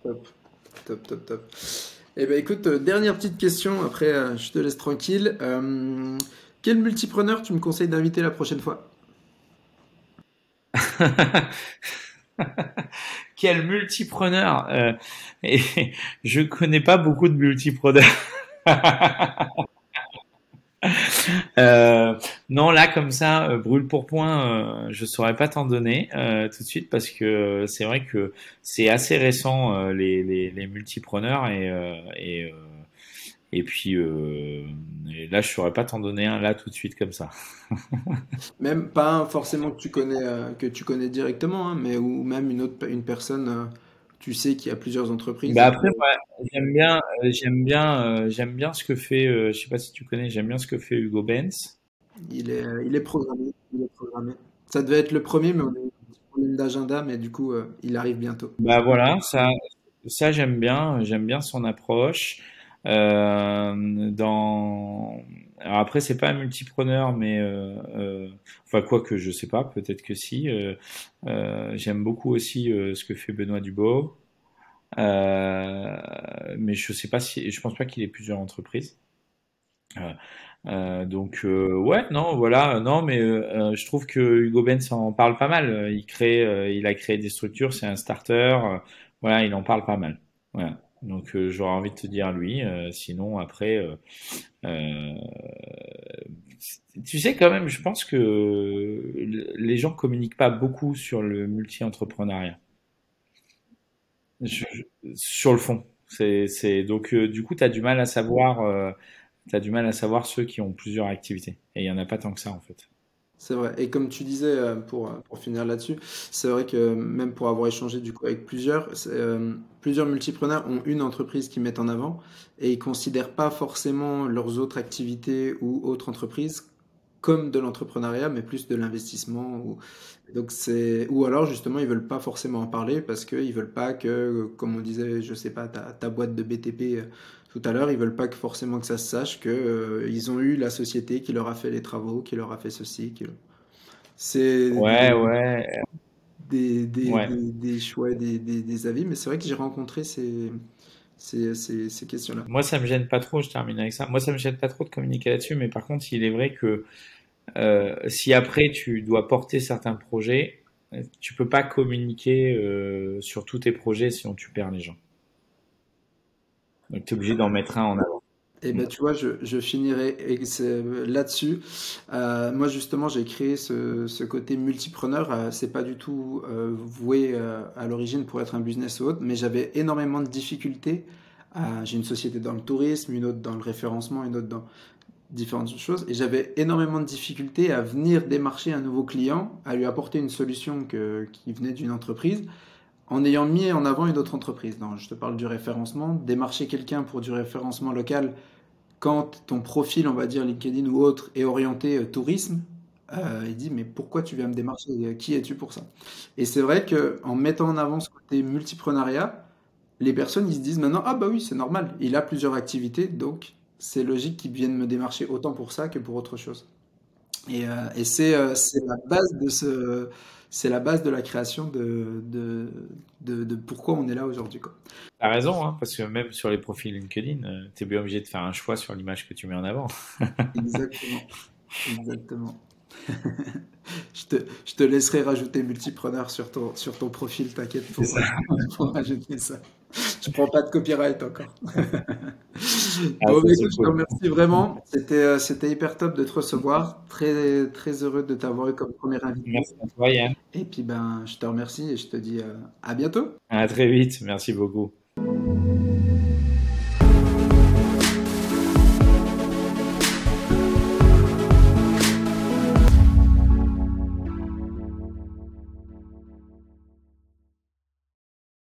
Top. Top, top, top. Eh ben écoute, euh, dernière petite question, après euh, je te laisse tranquille. Euh, quel multipreneur tu me conseilles d'inviter la prochaine fois? Quel multipreneur et Je connais pas beaucoup de multipreneurs. non, là comme ça, euh, brûle pour point, euh, je saurais pas t'en donner euh, tout de suite parce que c'est vrai que c'est assez récent les, les, les, multipreneurs et et, et puis là je saurais pas t'en donner un là tout de suite comme ça. même pas forcément que tu connais que tu connais directement, hein, mais ou même une autre une personne tu sais qu'il y a plusieurs entreprises. Bah après, j'aime bien, j'aime bien, euh, j'aime bien ce que fait, euh, je sais pas si tu connais, j'aime bien ce que fait Hugo Benz. Il est, il est programmé. Ça devait être le premier, mais on a un problème d'agenda, mais du coup, il arrive bientôt. Bah voilà, ça, ça j'aime bien, j'aime bien son approche. dans alors après, c'est pas un multipreneur, mais euh, euh, enfin quoi que je sais pas, peut-être que si. Euh, euh J'aime beaucoup aussi euh, ce que fait Benoît Dubois, mais je sais pas si, je pense pas qu'il ait plusieurs entreprises. Euh, donc ouais, non, voilà, non, mais je trouve que Hugo Benz en parle pas mal. Il crée, il a créé des structures, c'est un starter. voilà, il en parle pas mal. Voilà. Donc j'aurais envie de te dire lui. sinon après, tu sais quand même, je pense que les gens communiquent pas beaucoup sur le multi-entrepreneuriat. Sur le fond. C'est, donc du coup, tu as du mal à savoir, as du mal à savoir ceux qui ont plusieurs activités. Et il y en a pas tant que ça en fait. C'est vrai. Et comme tu disais, euh, pour, euh, pour finir là-dessus, c'est vrai que même pour avoir échangé du coup avec plusieurs, euh, plusieurs multipreneurs ont une entreprise qu'ils mettent en avant et ils considèrent pas forcément leurs autres activités ou autres entreprises comme de l'entrepreneuriat, mais plus de l'investissement. Ou, alors justement, ils veulent pas forcément en parler parce qu'ils veulent pas que, comme on disait, je sais pas, ta boîte de BTP tout à l'heure, ils veulent pas que forcément que ça se sache que euh, ils ont eu la société qui leur a fait les travaux, qui leur a fait ceci, qui... c'est ouais, des, ouais. Des, des, des, choix, des, avis, mais c'est vrai que j'ai rencontré ces, ces, ces, questions-là. Moi, ça me gêne pas trop, je termine avec ça. Moi, ça me gêne pas trop de communiquer là-dessus, mais par contre, il est vrai que euh, si après tu dois porter certains projets, tu peux pas communiquer euh, sur tous tes projets sinon tu perds les gens. Donc tu es obligé d'en mettre un en avant. Eh ben tu vois, je, finirai là-dessus. Euh, moi justement, j'ai créé ce, côté multipreneur. Euh, c'est pas du tout euh, voué euh, à l'origine pour être un business ou autre, mais j'avais énormément de difficultés. j'ai une société dans le tourisme, une autre dans le référencement, une autre dans différentes choses, et j'avais énormément de difficultés à venir démarcher un nouveau client, à lui apporter une solution qui venait d'une entreprise en ayant mis en avant une autre entreprise. je te parle du référencement. Démarcher quelqu'un pour du référencement local quand ton profil, on va dire LinkedIn ou autre, est orienté euh, tourisme, euh, il dit mais pourquoi tu viens me démarcher? Qui es-tu pour ça? Et c'est vrai que en mettant en avant ce côté multiprenariat, les personnes ils se disent maintenant ah bah oui c'est normal, il a plusieurs activités donc c'est logique qu'il vienne me démarcher autant pour ça que pour autre chose. Et, euh, et c'est la base de ce c'est la base de la création de, de, de, pourquoi on est là aujourd'hui. Tu as raison, hein, parce que même sur les profils LinkedIn, euh, tu es bien obligé de faire un choix sur l'image que tu mets en avant. Exactement. Exactement. je, te, je, te, laisserai rajouter multipreneur sur ton, sur ton profil, t'inquiète pour, pour rajouter ça. Je prends pas de copyright encore. Ah, bon, écoute, je te remercie vraiment. C'était, euh, c'était hyper top de te recevoir. Très, très heureux de t'avoir eu comme premier invité. Merci à toi, Yann. Et puis, ben, je te remercie et je te dis euh, à bientôt. À très vite. Merci beaucoup.